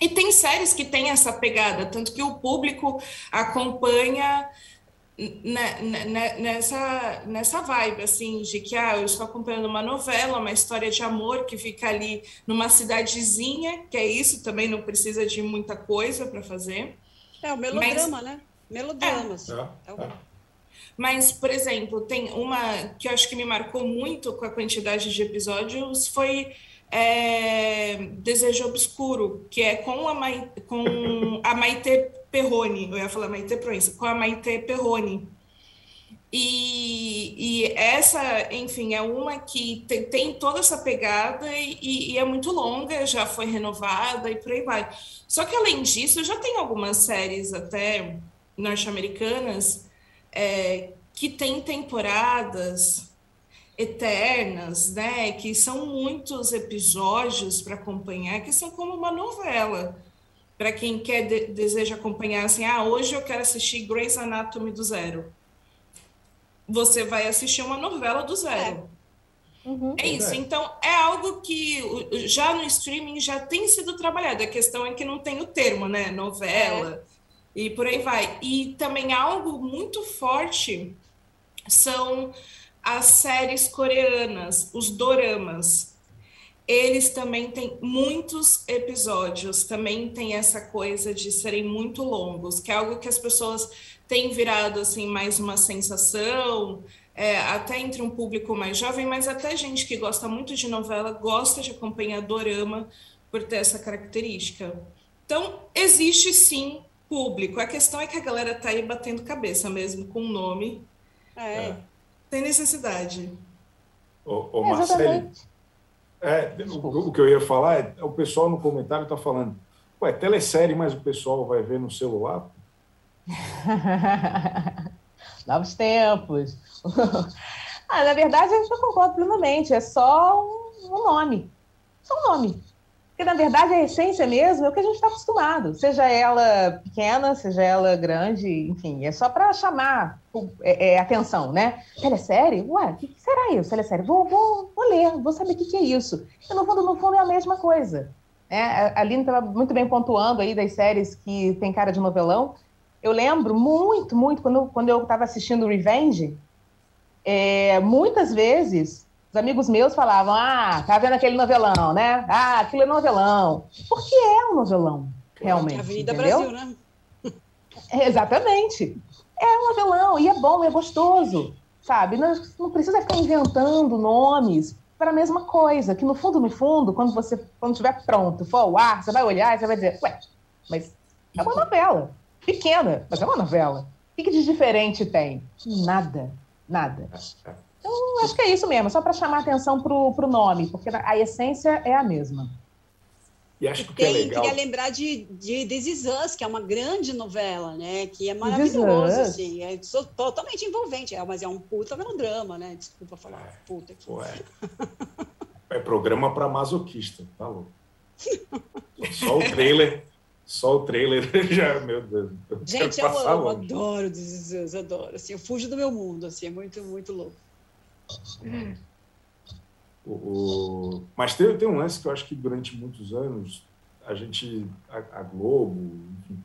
E tem séries que têm essa pegada, tanto que o público acompanha nessa, nessa vibe, assim, de que ah, eu estou acompanhando uma novela, uma história de amor que fica ali numa cidadezinha, que é isso, também não precisa de muita coisa para fazer. É o melodrama, Mas, né? Melodramas. É. É. É. Mas, por exemplo, tem uma que eu acho que me marcou muito com a quantidade de episódios foi é, Desejo Obscuro, que é com a, Mai, com a Maite Perrone, eu ia falar Maite Proença, com a Maite Perrone. E, e, essa, enfim, é uma que tem, tem toda essa pegada e, e, é muito longa, já foi renovada e por aí vai. Só que além disso, já tem algumas séries até norte-americanas é, que tem temporadas eternas, né? Que são muitos episódios para acompanhar, que são como uma novela. Para quem quer de, deseja acompanhar assim, ah, hoje eu quero assistir Grey's Anatomy do zero. Você vai assistir uma novela do zero. É. Uhum. É isso. Então, é algo que já no streaming já tem sido trabalhado. A questão é que não tem o termo, né? Novela. É e por aí vai. E também algo muito forte são as séries coreanas, os doramas. Eles também têm muitos episódios, também tem essa coisa de serem muito longos, que é algo que as pessoas têm virado assim mais uma sensação, é, até entre um público mais jovem, mas até gente que gosta muito de novela gosta de acompanhar dorama por ter essa característica. Então, existe sim público. A questão é que a galera tá aí batendo cabeça mesmo com o nome. É. é. Tem necessidade. Ô, ô Marcelo, é, o, o, que eu ia falar é, o pessoal no comentário está falando, ué, telesérie, mas o pessoal vai ver no celular? Novos tempos. ah, na verdade, a gente concorda plenamente, é só um, um nome. Só um nome. Porque, na verdade, a essência mesmo é o que a gente está acostumado, seja ela pequena, seja ela grande, enfim, é só para chamar é, é, atenção, né? Telesérie? Ué, o que, que, será isso, telesérie? Vou, vou, vou ler, vou saber o que, que é isso. E, no fundo, no fundo, é a mesma coisa. Né? A Aline estava muito bem pontuando aí das séries que tem cara de novelão. Eu lembro muito, muito, quando, quando eu estava assistindo Revenge, é, muitas vezes os amigos meus falavam: Ah, tá vendo aquele novelão, né? Ah, aquilo é novelão. Porque é um novelão, realmente. É Avenida entendeu? Brasil, né? É, exatamente. É um novelão, e é bom, é gostoso, sabe? Não, não precisa ficar inventando nomes para a mesma coisa, que no fundo, no fundo, quando você quando estiver pronto, for ao ar, você vai olhar e você vai dizer, ué, mas é uma novela, pequena, mas é uma novela. O que, que de diferente tem? Nada, nada. Então, acho que é isso mesmo, só para chamar atenção para o nome, porque a essência é a mesma. E acho que é Tem, legal. queria lembrar de, de This Is Us, que é uma grande novela, né? Que é maravilhoso, assim. É totalmente envolvente, é, mas é um puta melodrama, né? Desculpa falar puta aqui. Pô, é. É programa para masoquista, tá louco. Só o trailer, só o trailer já, meu Deus. eu Gente, eu amo, longe. adoro This Is Us, adoro. Assim, eu fujo do meu mundo, assim, é muito, muito louco. O, Mas tem, tem um lance que eu acho que durante muitos anos a gente, a, a Globo, enfim,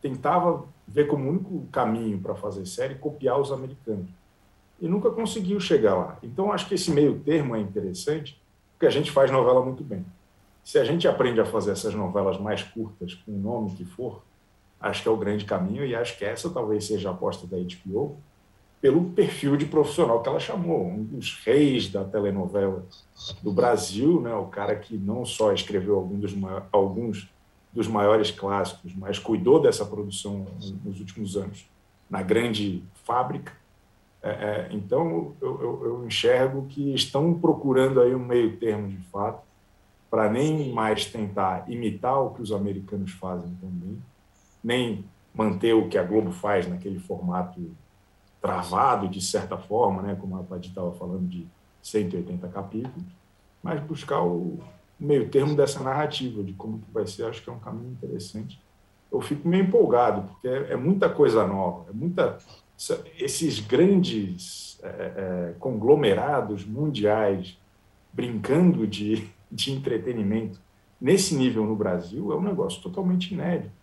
tentava ver como único caminho para fazer série copiar os americanos. E nunca conseguiu chegar lá. Então acho que esse meio termo é interessante, porque a gente faz novela muito bem. Se a gente aprende a fazer essas novelas mais curtas, com o nome que for, acho que é o grande caminho e acho que essa talvez seja a aposta da HBO, pelo perfil de profissional que ela chamou, um dos reis da telenovela do Brasil, né? o cara que não só escreveu algum dos, alguns dos maiores clássicos, mas cuidou dessa produção nos últimos anos na grande fábrica. É, é, então, eu, eu- eu enxergo que estão procurando aí um meio termo de fato, para nem mais tentar imitar o que os americanos fazem também, nem manter o que a Globo faz naquele formato travado, de certa forma, né, como a Paty estava falando, de 180 capítulos, mas buscar o meio termo dessa narrativa, de como que vai ser, acho que é um caminho interessante. Eu fico meio empolgado, porque é, é muita coisa nova, é muita esses grandes é, é, conglomerados mundiais brincando de, de entretenimento nesse nível no Brasil é um negócio totalmente inédito.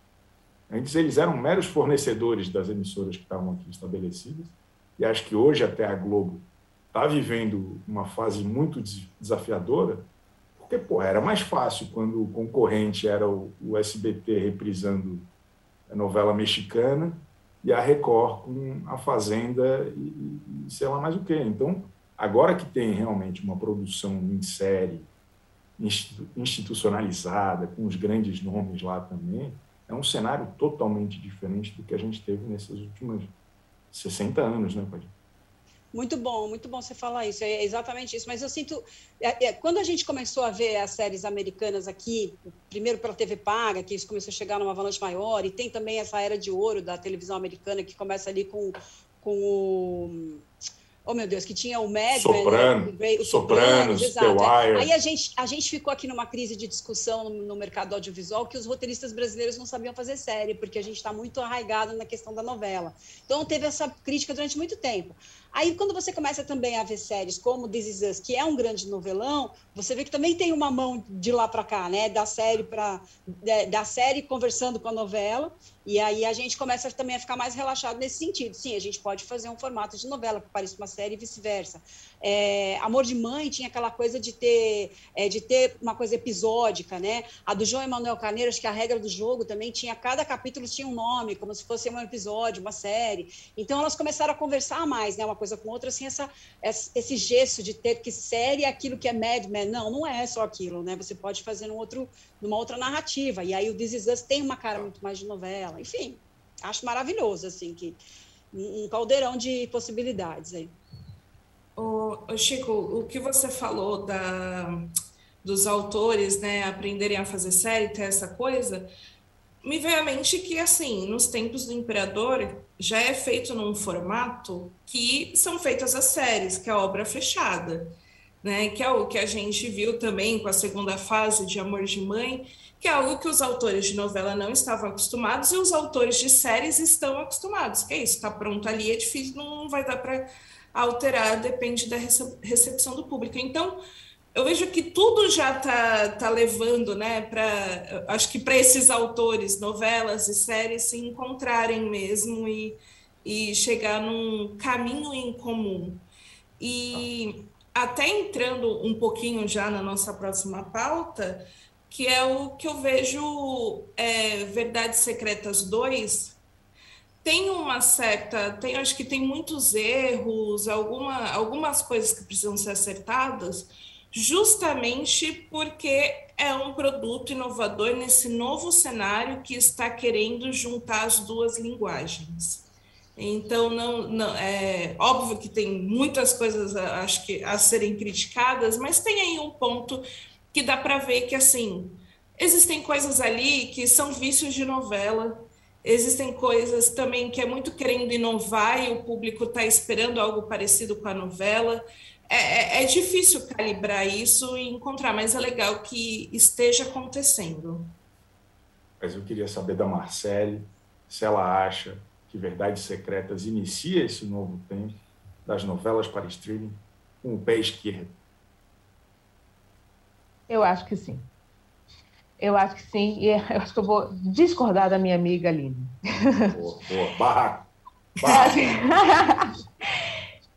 Antes eles eram meros fornecedores das emissoras que estavam aqui estabelecidas, e acho que hoje até a Globo está vivendo uma fase muito des- desafiadora, porque pô, era mais fácil quando o concorrente era o, SBT reprisando a novela mexicana e a Record com a Fazenda e, e- sei lá mais o quê. Então, agora que tem realmente uma produção em série institu- institucionalizada, com os grandes nomes lá também, é um cenário totalmente diferente do que a gente teve nesses últimos 60 anos, né, Padre? Muito bom, muito bom você falar isso, é exatamente isso. Mas eu sinto, é, é, quando a gente começou a ver as séries americanas aqui, primeiro pela TV paga, que isso começou a chegar numa avalanche maior, e tem também essa era de ouro da televisão americana que começa ali com, com o Oh, meu Deus, que tinha o Mad Soprano, né? o Sopranos, exato. The Wire. Aí a gente, a gente ficou aqui numa crise de discussão no, no mercado audiovisual que os roteiristas brasileiros não sabiam fazer série, porque a gente está muito arraigado na questão da novela. Então teve essa crítica durante muito tempo. Aí, quando você começa também a ver séries como This Is Us, que é um grande novelão, você vê que também tem uma mão de lá para cá, né? Da série para da série conversando com a novela. E aí a gente começa também a ficar mais relaxado nesse sentido. Sim, a gente pode fazer um formato de novela que pareça uma série e vice-versa. É, Amor de Mãe tinha aquela coisa de ter, é, de ter uma coisa episódica, né? A do João Emanuel Carneiro, acho que a regra do jogo também tinha, cada capítulo tinha um nome, como se fosse um episódio, uma série. Então elas começaram a conversar mais, né? Uma coisa com outra, assim, essa, esse gesto de ter que série é aquilo que é Mad Men. Não, não é só aquilo, né? Você pode fazer num outro, numa outra narrativa. E aí o This Is Us tem uma cara muito mais de novela. Enfim, acho maravilhoso, assim, que um caldeirão de possibilidades aí. O, o Chico, o que você falou da, dos autores, né, aprenderem a fazer série, ter essa coisa, me veio à mente que, assim, nos tempos do Imperador, já é feito num formato que são feitas as séries, que é a obra fechada, né, que é o que a gente viu também com a segunda fase de Amor de Mãe, que é algo que os autores de novela não estavam acostumados e os autores de séries estão acostumados, que é isso, está pronto ali, é difícil, não vai dar para alterar, depende da recepção do público. Então, eu vejo que tudo já está tá levando, né, para acho que para esses autores, novelas e séries se encontrarem mesmo e, e chegar num caminho em comum. E até entrando um pouquinho já na nossa próxima pauta, que é o que eu vejo é, Verdades Secretas 2, tem uma certa, tem, acho que tem muitos erros, alguma, algumas coisas que precisam ser acertadas, justamente porque é um produto inovador nesse novo cenário que está querendo juntar as duas linguagens. Então, não, não é óbvio que tem muitas coisas, acho que, a serem criticadas, mas tem aí um ponto que dá para ver que, assim, existem coisas ali que são vícios de novela, existem coisas também que é muito querendo inovar e o público está esperando algo parecido com a novela. É, é, é, difícil calibrar isso e encontrar, mas é legal que esteja acontecendo. Mas eu queria saber da Marcele se ela acha que Verdades Secretas inicia esse novo tempo das novelas para streaming com o pé esquerdo. Eu acho que sim. Eu acho que sim, e eu acho que eu vou discordar da minha amiga Aline. Boa, boa. Barraco. Barraco.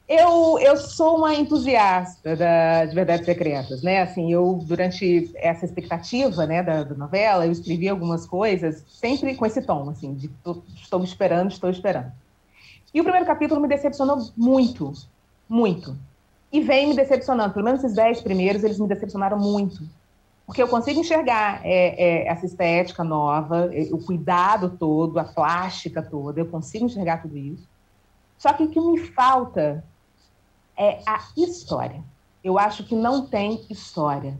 Eu, eu sou uma entusiasta da, de Verdades Secretas, né? Assim, eu, durante essa expectativa né, da, da novela, eu escrevi algumas coisas, sempre com esse tom, assim, de tô, estou esperando, estou esperando. E o primeiro capítulo me decepcionou muito, muito. E vem me decepcionando, pelo menos esses dez primeiros, eles me decepcionaram muito. Porque eu consigo enxergar é, é, essa estética nova, é, o cuidado todo, a plástica toda, eu consigo enxergar tudo isso. Só que o que me falta é a história. Eu acho que não tem história.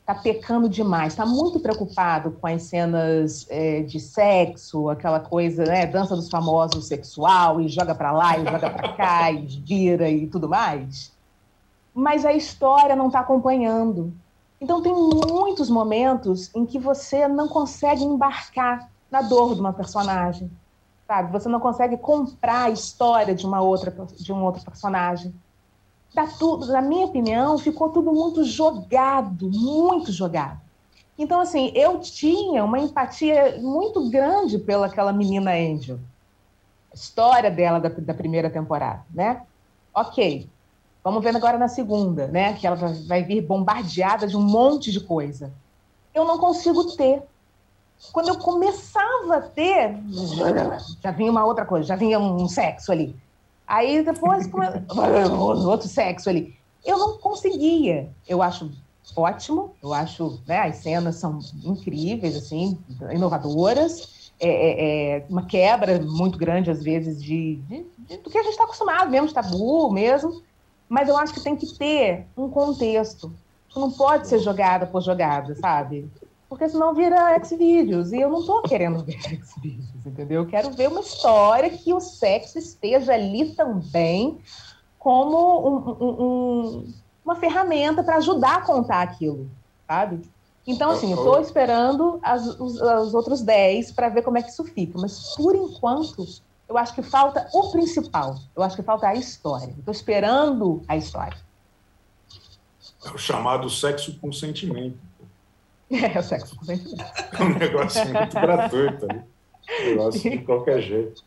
Está pecando demais, está muito preocupado com as cenas é, de sexo, aquela coisa, né, dança dos famosos sexual, e joga para lá, e joga para cá, e vira e tudo mais. Mas a história não está acompanhando. Então, tem muitos momentos em que você não consegue embarcar na dor de uma personagem, sabe? Você não consegue comprar a história de uma outra de um outro personagem tá tudo, na minha opinião, ficou tudo muito jogado, muito jogado. Então, assim, eu tinha uma empatia muito grande pela aquela menina Angel. A história dela da, da primeira temporada, né? Ok, vamos ver agora na segunda, né? Que ela vai, vai vir bombardeada de um monte de coisa. Eu não consigo ter. Quando eu começava a ter, já vinha uma outra coisa, já vinha um sexo ali. Aí depois, outro sexo ali. Eu não conseguia. Eu acho ótimo, eu acho, né, as cenas são incríveis, assim, inovadoras. É, é, é uma quebra muito grande, às vezes, de, de, de do que a gente está acostumado mesmo, de tabu mesmo. Mas eu acho que tem que ter um contexto. Não pode ser jogada por jogada, sabe? porque senão vira X-Vídeos. E eu não estou querendo ver X-Vídeos, entendeu? Eu quero ver uma história que o sexo esteja ali também como um, um, um, uma ferramenta para ajudar a contar aquilo, sabe? Então, assim, eu estou esperando as, os, os outros 10 para ver como é que isso fica. Mas, por enquanto, eu acho que falta o principal. Eu acho que falta a história. Estou esperando a história. É o chamado sexo com sentimento. É, o sexo consentimento. É um negócio muito gratuito ali. Um negócio de qualquer jeito.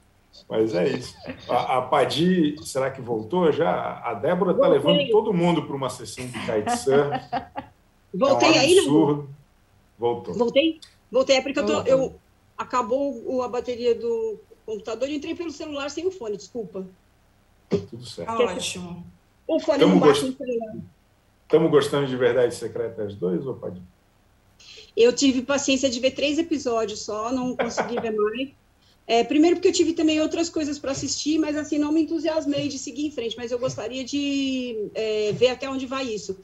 Mas é isso. A, a Padi, será que voltou já? A Débora está levando todo mundo para uma sessão de kitesurf. Voltei é um aí, não? Voltou. Voltei? Voltei, é porque eu, tô, eu acabou a bateria do computador e entrei pelo celular sem o fone, desculpa. Tudo certo. Ótimo. O fone Tamo não bate gost... no celular. Estamos gostando de Verdades Secretas 2, ou Padi? Eu tive paciência de ver três episódios só, não consegui ver mais. É, primeiro porque eu tive também outras coisas para assistir, mas assim, não me entusiasmei de seguir em frente, mas eu gostaria de é, ver até onde vai isso.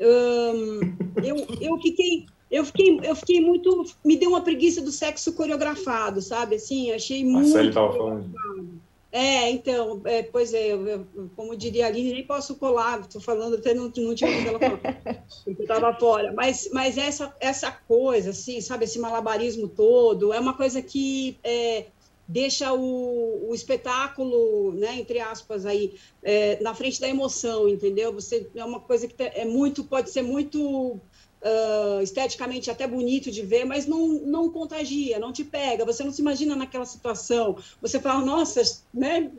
Um, eu, eu fiquei eu fiquei, eu fiquei muito. Me deu uma preguiça do sexo coreografado, sabe? Assim, achei muito. Marcelo estava falando. É, então, é, pois é, eu, eu, como diria ali, nem posso colar, estou falando até não, não tinha ouvido ela falar, estava fora. Mas, mas essa, essa coisa, assim, sabe, esse malabarismo todo, é uma coisa que é, deixa o, o espetáculo, né, entre aspas, aí, é, na frente da emoção, entendeu? Você é uma coisa que é muito, pode ser muito uh, esteticamente até bonito de ver, mas não, não contagia, não te pega, você não se imagina naquela situação. Você fala, nossa, né?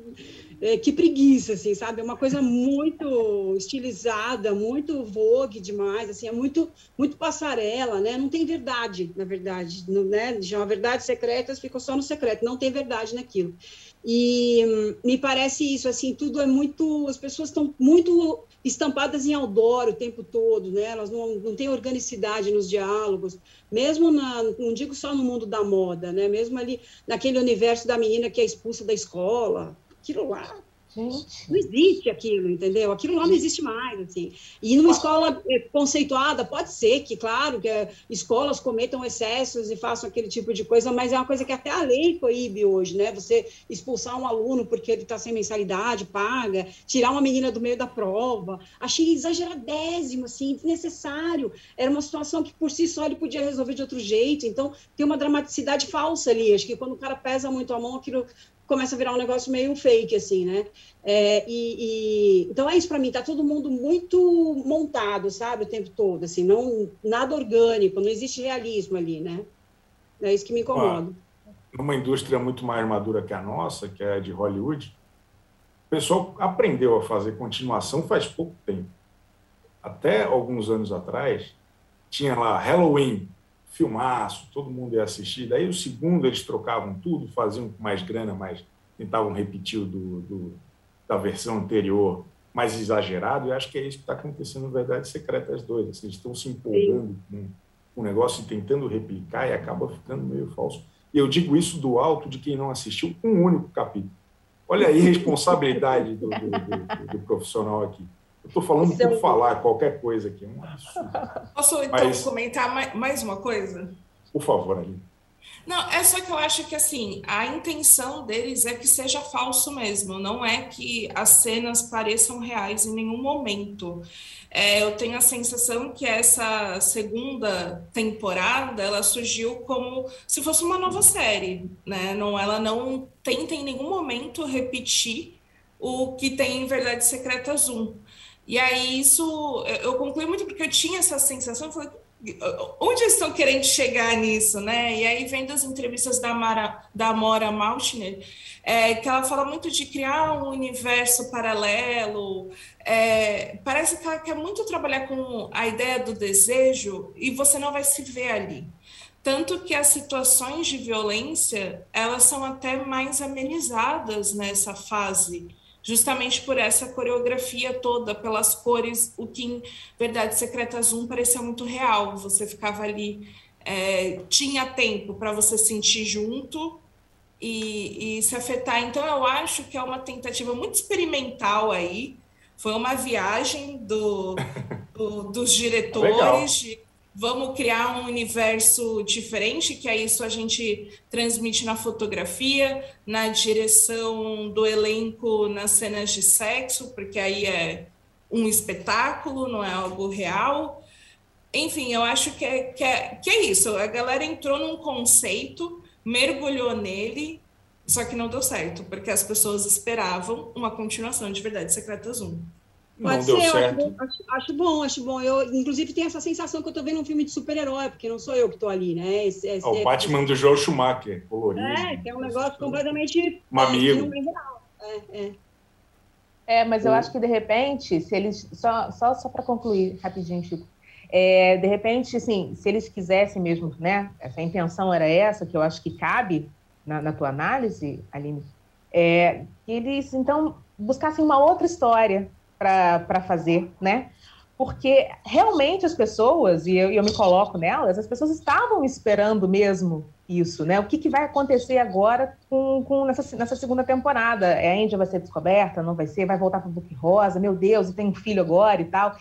É, que preguiça, assim, sabe? É uma coisa muito estilizada, muito vogue demais, assim, é muito, muito passarela, né? Não tem verdade, na verdade, não, né? Já uma verdade secreta ficou só no secreto, não tem verdade naquilo. E hum, me parece isso, assim, tudo é muito, as pessoas estão muito estampadas em outdoor o tempo todo, né? Elas não, não têm organicidade nos diálogos, mesmo na, não digo só no mundo da moda, né? Mesmo ali naquele universo da menina que é expulsa da escola, aquilo lá Gente. Não existe aquilo, entendeu? Aquilo lá não existe mais, assim. E numa escola é, conceituada, pode ser que, claro, que é, escolas cometam excessos e façam aquele tipo de coisa, mas é uma coisa que até a lei coíbe hoje, né? Você expulsar um aluno porque ele está sem mensalidade, paga, tirar uma menina do meio da prova. Achei exageradésimo, assim, desnecessário. Era uma situação que, por si só, ele podia resolver de outro jeito. Então, tem uma dramaticidade falsa ali. Acho que quando o cara pesa muito a mão, aquilo começa a virar um negócio meio fake, assim, né? É, e, e, então é isso para mim, tá todo mundo muito montado, sabe, o tempo todo, assim, não nada orgânico, não existe realismo ali, né? É isso que me incomoda. Numa indústria muito mais madura que a nossa, que é a de Hollywood, o pessoal aprendeu a fazer continuação faz pouco tempo. Até alguns anos atrás, tinha lá Halloween, filmaço, todo mundo ia assistir. Daí o segundo eles trocavam tudo, faziam com mais grana, mas tentavam repetir o do, do, da versão anterior mais exagerado. E acho que é isso que está acontecendo no Verdade Secretas 2. Assim, eles estão se empolgando com o negócio e tentando replicar e acaba ficando meio falso. E eu digo isso do alto de quem não assistiu um único capítulo. Olha a irresponsabilidade do, do, do, do profissional aqui. Estou falando Seu... por falar qualquer coisa aqui. É Posso então Mas... comentar mais uma coisa? Por favor, Aline. Não, é só que eu acho que assim, a intenção deles é que seja falso mesmo, não é que as cenas pareçam reais em nenhum momento. É, eu tenho a sensação que essa segunda temporada ela surgiu como se fosse uma nova série, né? Não, ela não tenta em nenhum momento repetir o que tem em Verdade Secreta Zoom. E aí isso eu concluí muito porque eu tinha essa sensação, eu falei, onde estão querendo chegar nisso, né? E aí vendo as entrevistas da Mara, da Mora Maltner, é, que ela fala muito de criar um universo paralelo. É, parece que ela quer muito trabalhar com a ideia do desejo e você não vai se ver ali. Tanto que as situações de violência elas são até mais amenizadas nessa fase justamente por essa coreografia toda, pelas cores, o que em Verdade Secreta Zoom parecia muito real. Você ficava ali, é, tinha tempo para você sentir junto e, e, se afetar. Então, eu acho que é uma tentativa muito experimental aí. Foi uma viagem do, do dos diretores de vamos criar um universo diferente, que é isso a gente transmite na fotografia, na direção do elenco nas cenas de sexo, porque aí é um espetáculo, não é algo real. Enfim, eu acho que é, que é, que é isso. A galera entrou num conceito, mergulhou nele, só que não deu certo, porque as pessoas esperavam uma continuação de Verdade Secreta Zoom. Pode não ser, certo. Acho, acho, bom, acho bom. Eu, inclusive, tenho essa sensação que eu estou vendo um filme de super-herói, porque não sou eu que estou ali, né? Esse, esse, o Batman do Joel Schumacher, colorido. É, que é um negócio completamente... Mamilo. É, é. é, mas eu acho que, de repente, se eles... Só, só, só para concluir rapidinho, Chico. É, de repente, assim, se eles quisessem mesmo, né? Essa intenção era essa, que eu acho que cabe na, na tua análise, Aline, é, que eles, então, buscassem uma outra história, para fazer, né? Porque realmente as pessoas, e eu, eu, me coloco nelas, as pessoas estavam esperando mesmo isso, né? O que, que vai acontecer agora com, com nessa, nessa segunda temporada? É, a Índia vai ser descoberta? Não vai ser? Vai voltar para o Book Rosa? Meu Deus, tem um filho agora e tal.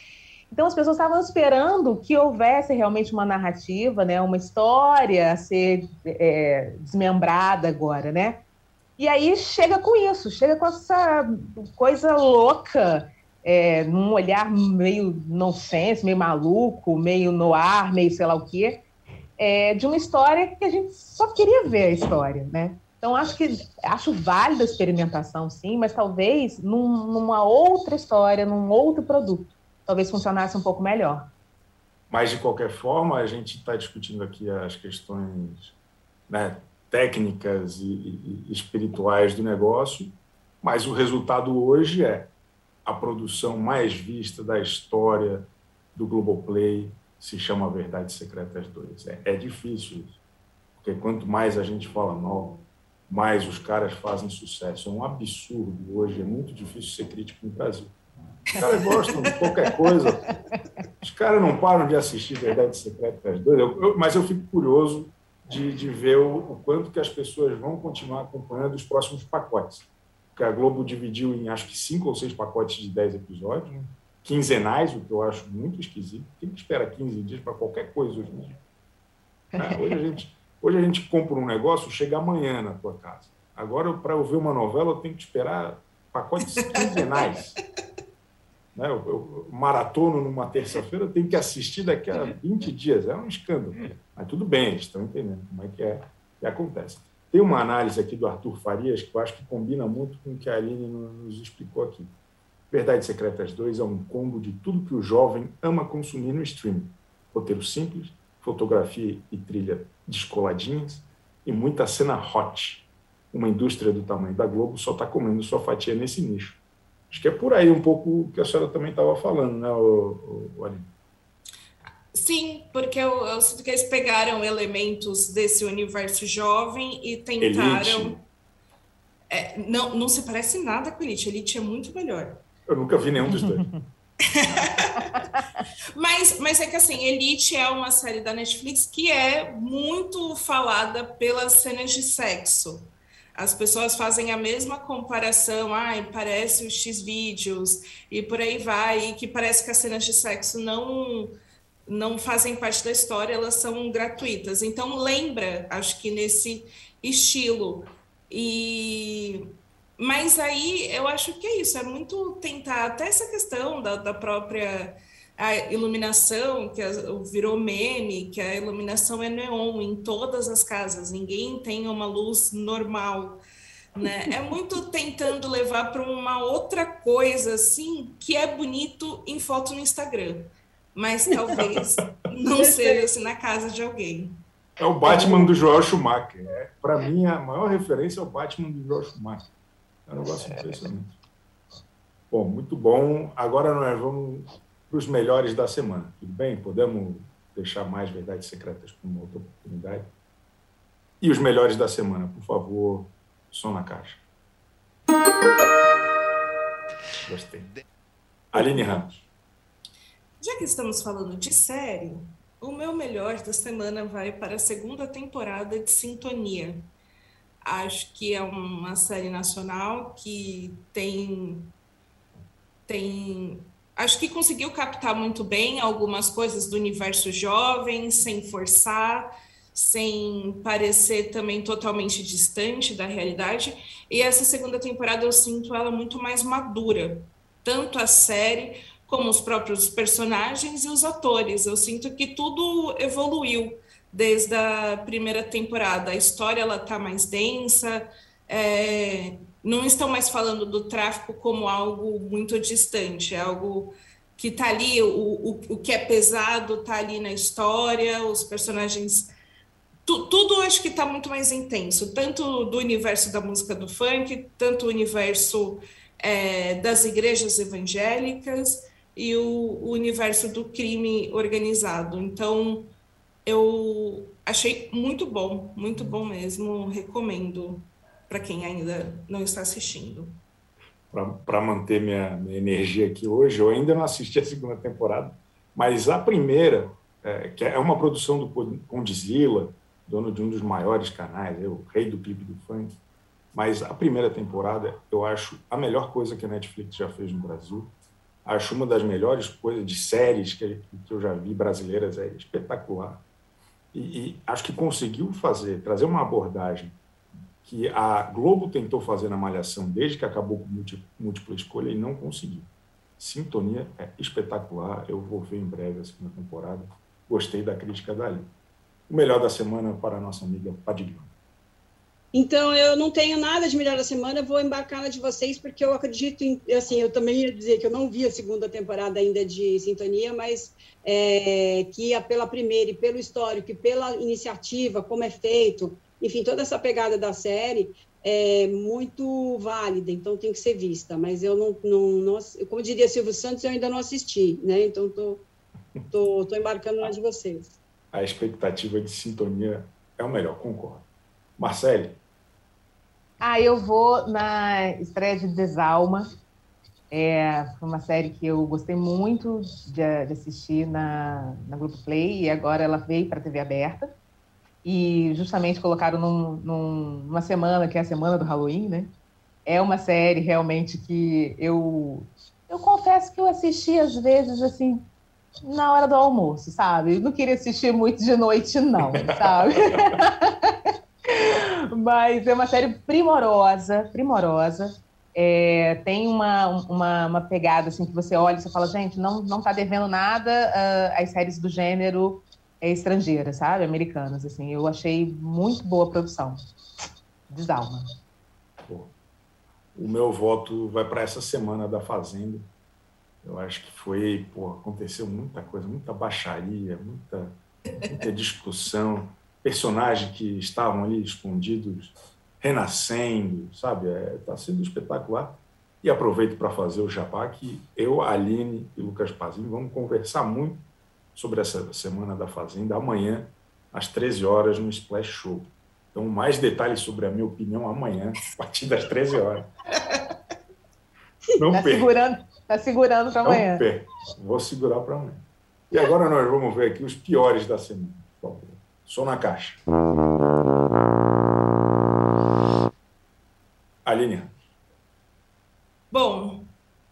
Então as pessoas estavam esperando que houvesse realmente uma narrativa, né? Uma história a ser é, desmembrada agora, né? E aí chega com isso, chega com essa coisa louca é, num olhar meio nonsense, meio maluco, meio no ar, meio sei lá o quê, é, de uma história que a gente só queria ver a história, né? Então, acho que acho válida a experimentação, sim, mas talvez num, numa outra história, num outro produto, talvez funcionasse um pouco melhor. Mas, de qualquer forma, a gente está discutindo aqui as questões né, técnicas e, e, espirituais do negócio, mas o resultado hoje é a produção mais vista da história do Globoplay, se chama Verdades Secretas 2. É, é difícil isso, porque quanto mais a gente fala mal, mais os caras fazem sucesso. É um absurdo hoje, é muito difícil ser crítico no Brasil. Os caras gostam de qualquer coisa. Os caras não param de assistir Verdades Secretas 2, eu, eu, mas eu fico curioso de, de ver o, o, quanto que as pessoas vão continuar acompanhando os próximos pacotes. Porque a Globo dividiu em, acho que, cinco ou seis pacotes de dez episódios, quinzenais, o que eu acho muito esquisito. Quem espera 15 dias para qualquer coisa hoje em dia? É, hoje, a gente, hoje a gente compra um negócio, chega amanhã na tua casa. Agora, para eu ver uma novela, eu tenho que esperar pacotes quinzenais. né? Eu, eu maratono numa terça-feira, eu tenho que assistir daqui a 20 dias. É um escândalo. Mas tudo bem, eles estão entendendo como é que, é que acontece. Tem uma análise aqui do Arthur Farias que eu acho que combina muito com o que a Aline nos explicou aqui. Verdades Secretas 2 é um combo de tudo que o jovem ama consumir no streaming. Roteiro simples, fotografia e trilha descoladinhas e muita cena hot. Uma indústria do tamanho da Globo só está comendo sua fatia nesse nicho. Acho que é por aí um pouco o que a senhora também estava falando, né, o, o, Aline? Sim, porque eu, eu, sinto que eles pegaram elementos desse universo jovem e tentaram. É, não, não se parece nada com Elite. Elite é muito melhor. Eu nunca vi nenhum dos dois. mas, mas é que assim, Elite é uma série da Netflix que é muito falada pelas cenas de sexo. As pessoas fazem a mesma comparação, ai, parece os X vídeos e por aí vai, e que parece que as cenas de sexo não não fazem parte da história, elas são gratuitas. Então lembra, acho que nesse estilo. E mas aí eu acho que é isso, é muito tentar até essa questão da, da própria iluminação, que virou meme, que a iluminação é neon em todas as casas, ninguém tem uma luz normal. Né? É muito tentando levar para uma outra coisa assim que é bonito em foto no Instagram, mas talvez não seja assim na casa de alguém. É o Batman do Joel Schumacher. É, para mim, a maior referência é o Batman do Joel Schumacher. É um negócio impressionante. Bom, muito bom. Agora nós vamos para os melhores da semana. Tudo bem? Podemos deixar mais verdades secretas para uma outra oportunidade? E os melhores da semana, por favor, som na caixa. Gostei. Aline Ramos. Já que estamos falando de série, o meu melhor da semana vai para a segunda temporada de Sintonia, Acho que é uma série nacional que tem tem acho que conseguiu captar muito bem algumas coisas do universo jovem, sem forçar, sem parecer também totalmente distante da realidade. E essa segunda temporada eu sinto ela muito mais madura, tanto a série como os próprios personagens e os atores. Eu sinto que tudo evoluiu desde a primeira temporada. A história ela está mais densa, é, não estão mais falando do tráfico como algo muito distante, é algo que está ali, o, o, o que é pesado está ali na história, os personagens. Tu, tudo acho que está muito mais intenso, tanto do universo da música do funk, tanto o universo é, das igrejas evangélicas e o, o universo do crime organizado. Então, eu achei muito bom, muito bom mesmo. Recomendo para quem ainda não está assistindo. Para manter minha, minha, energia aqui hoje, eu ainda não assisti a segunda temporada, mas a primeira, é, que é uma produção do Condizila, dono de um dos maiores canais, é o rei do clipe do funk. Mas a primeira temporada eu acho a melhor coisa que a Netflix já fez no Brasil. Acho uma das melhores coisas de séries que, que eu já vi brasileiras, é espetacular e, e acho que conseguiu fazer, trazer uma abordagem que a Globo tentou fazer na Malhação desde que acabou com múltipla escolha e não conseguiu. Sintonia é espetacular, eu vou ver em breve a segunda temporada. Gostei da crítica dali. O melhor da semana para a nossa amiga Padiglione. Então, eu não tenho nada de melhor da semana, vou embarcar na de vocês, porque eu acredito em. Assim, eu também ia dizer que eu não vi a segunda temporada ainda de Sintonia, mas é, que pela primeira e pelo histórico e pela iniciativa, como é feito, enfim, toda essa pegada da série é muito válida, então tem que ser vista. Mas eu não, não, não como diria Silvio Santos, eu ainda não assisti, né? Então estou tô, tô, tô embarcando na de vocês. A expectativa de sintonia é o melhor, concordo. Marcele? Ah, eu vou na estreia de Desalma. É uma série que eu gostei muito de, de assistir na, na Grupo Play e agora ela veio para a TV aberta. E justamente colocaram num, num, numa semana, que é a semana do Halloween, né? É uma série realmente que eu, eu confesso que eu assisti às vezes assim, na hora do almoço, sabe? Eu não queria assistir muito de noite, não, sabe? Mas é uma série primorosa, primorosa. É, tem uma, uma, uma, pegada assim que você olha e você fala, gente, não não está devendo nada uh, às séries do gênero é, estrangeiras, sabe, americanas. Assim, eu achei muito boa a produção. Desalma. O meu voto vai para essa semana da Fazenda. Eu acho que foi, pô, aconteceu muita coisa, muita baixaria, muita, muita discussão personagens que estavam ali escondidos renascendo, sabe? Está é, tá sendo espetacular. E aproveito para fazer o jabá que eu, Aline e Lucas Pazinho vamos conversar muito sobre essa Semana da Fazenda amanhã, às 13 horas, no Splash Show. Então, mais detalhes sobre a minha opinião amanhã, a partir das 13 horas. Não tá segurando, tá segurando para amanhã. Vou segurar para amanhã. E agora nós vamos ver aqui os piores da semana. Por favor. Som na caixa. Aline. Bom,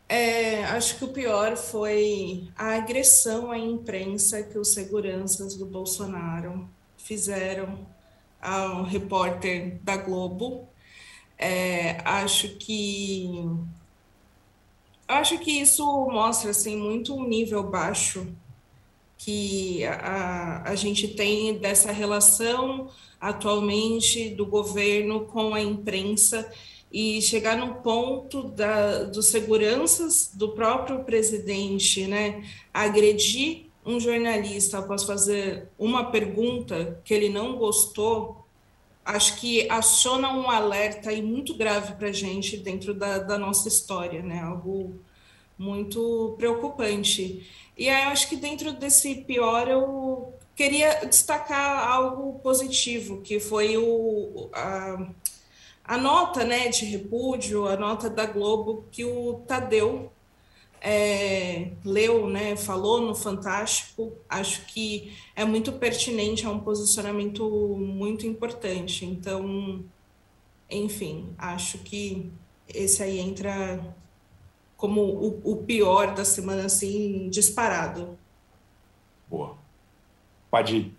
é, acho que o pior foi a agressão à imprensa que os seguranças do Bolsonaro fizeram ao repórter da Globo. É, acho que acho que isso mostra assim muito um nível baixo que a, a gente tem dessa relação atualmente do governo com a imprensa e chegar no ponto da, dos seguranças do próprio presidente, né, agredir um jornalista após fazer uma pergunta que ele não gostou, acho que aciona um alerta aí muito grave para a gente dentro da, da nossa história, né, algo muito preocupante. E aí, eu acho que dentro desse pior eu queria destacar algo positivo, que foi o, a, a nota né, de repúdio, a nota da Globo que o Tadeu é, leu, né, falou no Fantástico, acho que é muito pertinente, é um posicionamento muito importante. Então, enfim, acho que esse aí entra como o, o pior da semana, assim, disparado. Boa. Pode ir.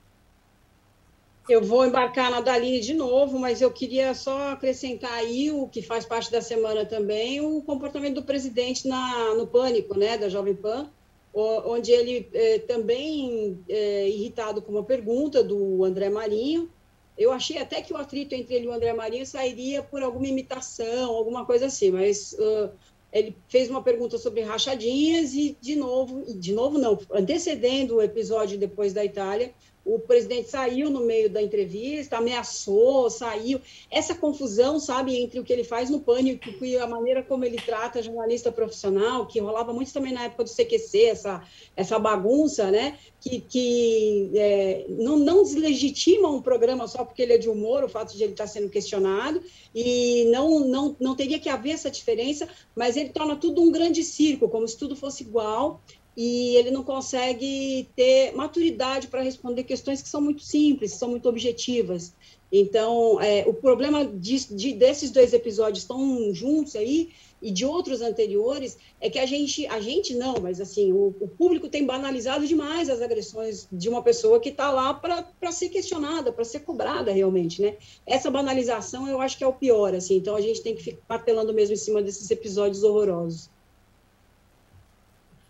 Eu vou embarcar na Daline de novo, mas eu queria só acrescentar aí o que faz parte da semana também, o comportamento do presidente na, no Pânico, né, da Jovem Pan, onde ele é, também, é, irritado com uma pergunta do André Marinho, eu achei até que o atrito entre ele e o André Marinho sairia por alguma imitação, alguma coisa assim, mas uh, ele fez uma pergunta sobre rachadinhas e, de novo, de novo não, antecedendo o episódio depois da Itália, o presidente saiu no meio da entrevista, ameaçou, saiu. Essa confusão, sabe, entre o que ele faz no pânico e a maneira como ele trata jornalista profissional, que rolava muito também na época do CQC, essa, essa bagunça, né, que, que é, não, não deslegitima um programa só porque ele é de humor, o fato de ele estar sendo questionado, e não, não, não teria que haver essa diferença, mas ele torna tudo um grande circo, como se tudo fosse igual, e ele não consegue ter maturidade para responder questões que são muito simples, são muito objetivas. Então, é, o problema de, de, desses dois episódios estão juntos aí e de outros anteriores é que a gente, a gente não, mas assim, o, o público tem banalizado demais as agressões de uma pessoa que está lá para ser questionada, para ser cobrada realmente, né? Essa banalização eu acho que é o pior, assim. Então, a gente tem que ficar martelando mesmo em cima desses episódios horrorosos.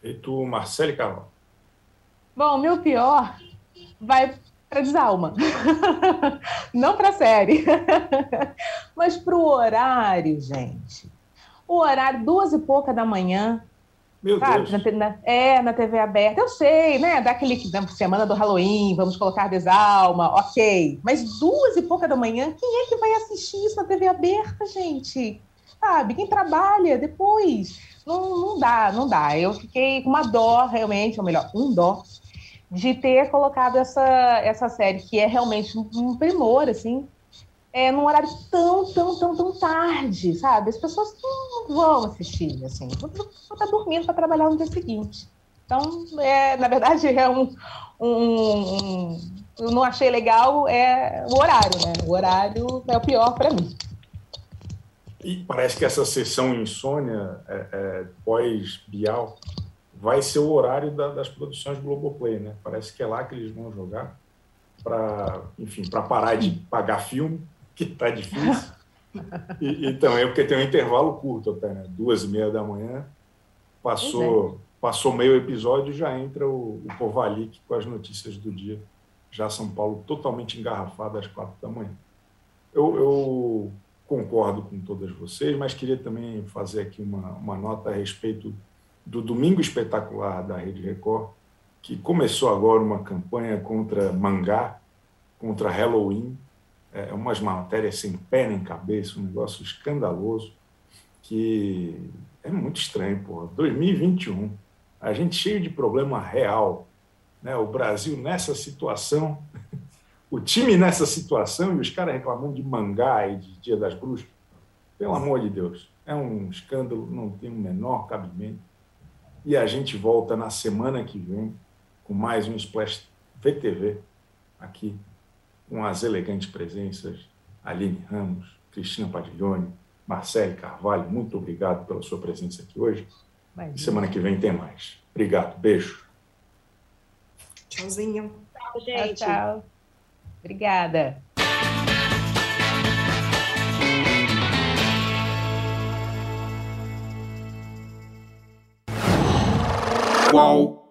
E tu, Marcele Carvalho? Bom, meu pior vai para desalma. Não para série. Mas para o horário, gente. O horário, duas e pouca da manhã, Meu Sabe, Deus. na, é, na TV aberta. Eu sei, né? Daquele na semana do Halloween, vamos colocar desalma, ok. Mas duas e pouca da manhã, quem é que vai assistir isso na TV aberta, gente? Sabe? Quem trabalha depois? Não, não dá, não dá. Eu fiquei com uma dó, realmente, ou melhor, um dó, de ter colocado essa, essa série, que é realmente um, primor, assim, é, num horário tão, tão, tão, tão tarde, sabe? As pessoas não vão assistir, assim, vão estar dormindo para trabalhar no dia seguinte. Então, é, na verdade, é um, um, um- Eu não achei legal é o horário, né? O horário é o pior para mim. E parece que essa sessão insônia é, é, pós-Bial vai ser o horário da- das produções Globoplay, né? Parece que é lá que eles vão jogar para, enfim, para parar de pagar filme, que está difícil. E, e também porque tem um intervalo curto até, né? Duas e meia da manhã, passou, passou meio episódio já entra o, o Povalik com as notícias do dia. Já São Paulo totalmente engarrafado às quatro da manhã. Eu, eu concordo com todas vocês, mas queria também fazer aqui uma, uma nota a respeito do Domingo Espetacular da Rede Record, que começou agora uma campanha contra mangá, contra Halloween, é, umas matérias sem pé nem cabeça, um negócio escandaloso, que é muito estranho, pô. 2021, a gente cheio de problema real, né? o Brasil nessa situação, o time nessa situação e os caras reclamando de mangá e de Dia das Bruxas. Pelo amor de Deus, é um escândalo, não tem o menor cabimento. E a gente volta na semana que vem com mais um Splash VTV aqui, com as elegantes presenças Aline Ramos, Cristina Padiglione, Marcele Carvalho. Muito obrigado pela sua presença aqui hoje. Semana que vem tem mais. Obrigado, beijo. Tchauzinho. Tchau, Tchau, gente. tchau. Obrigada. Qual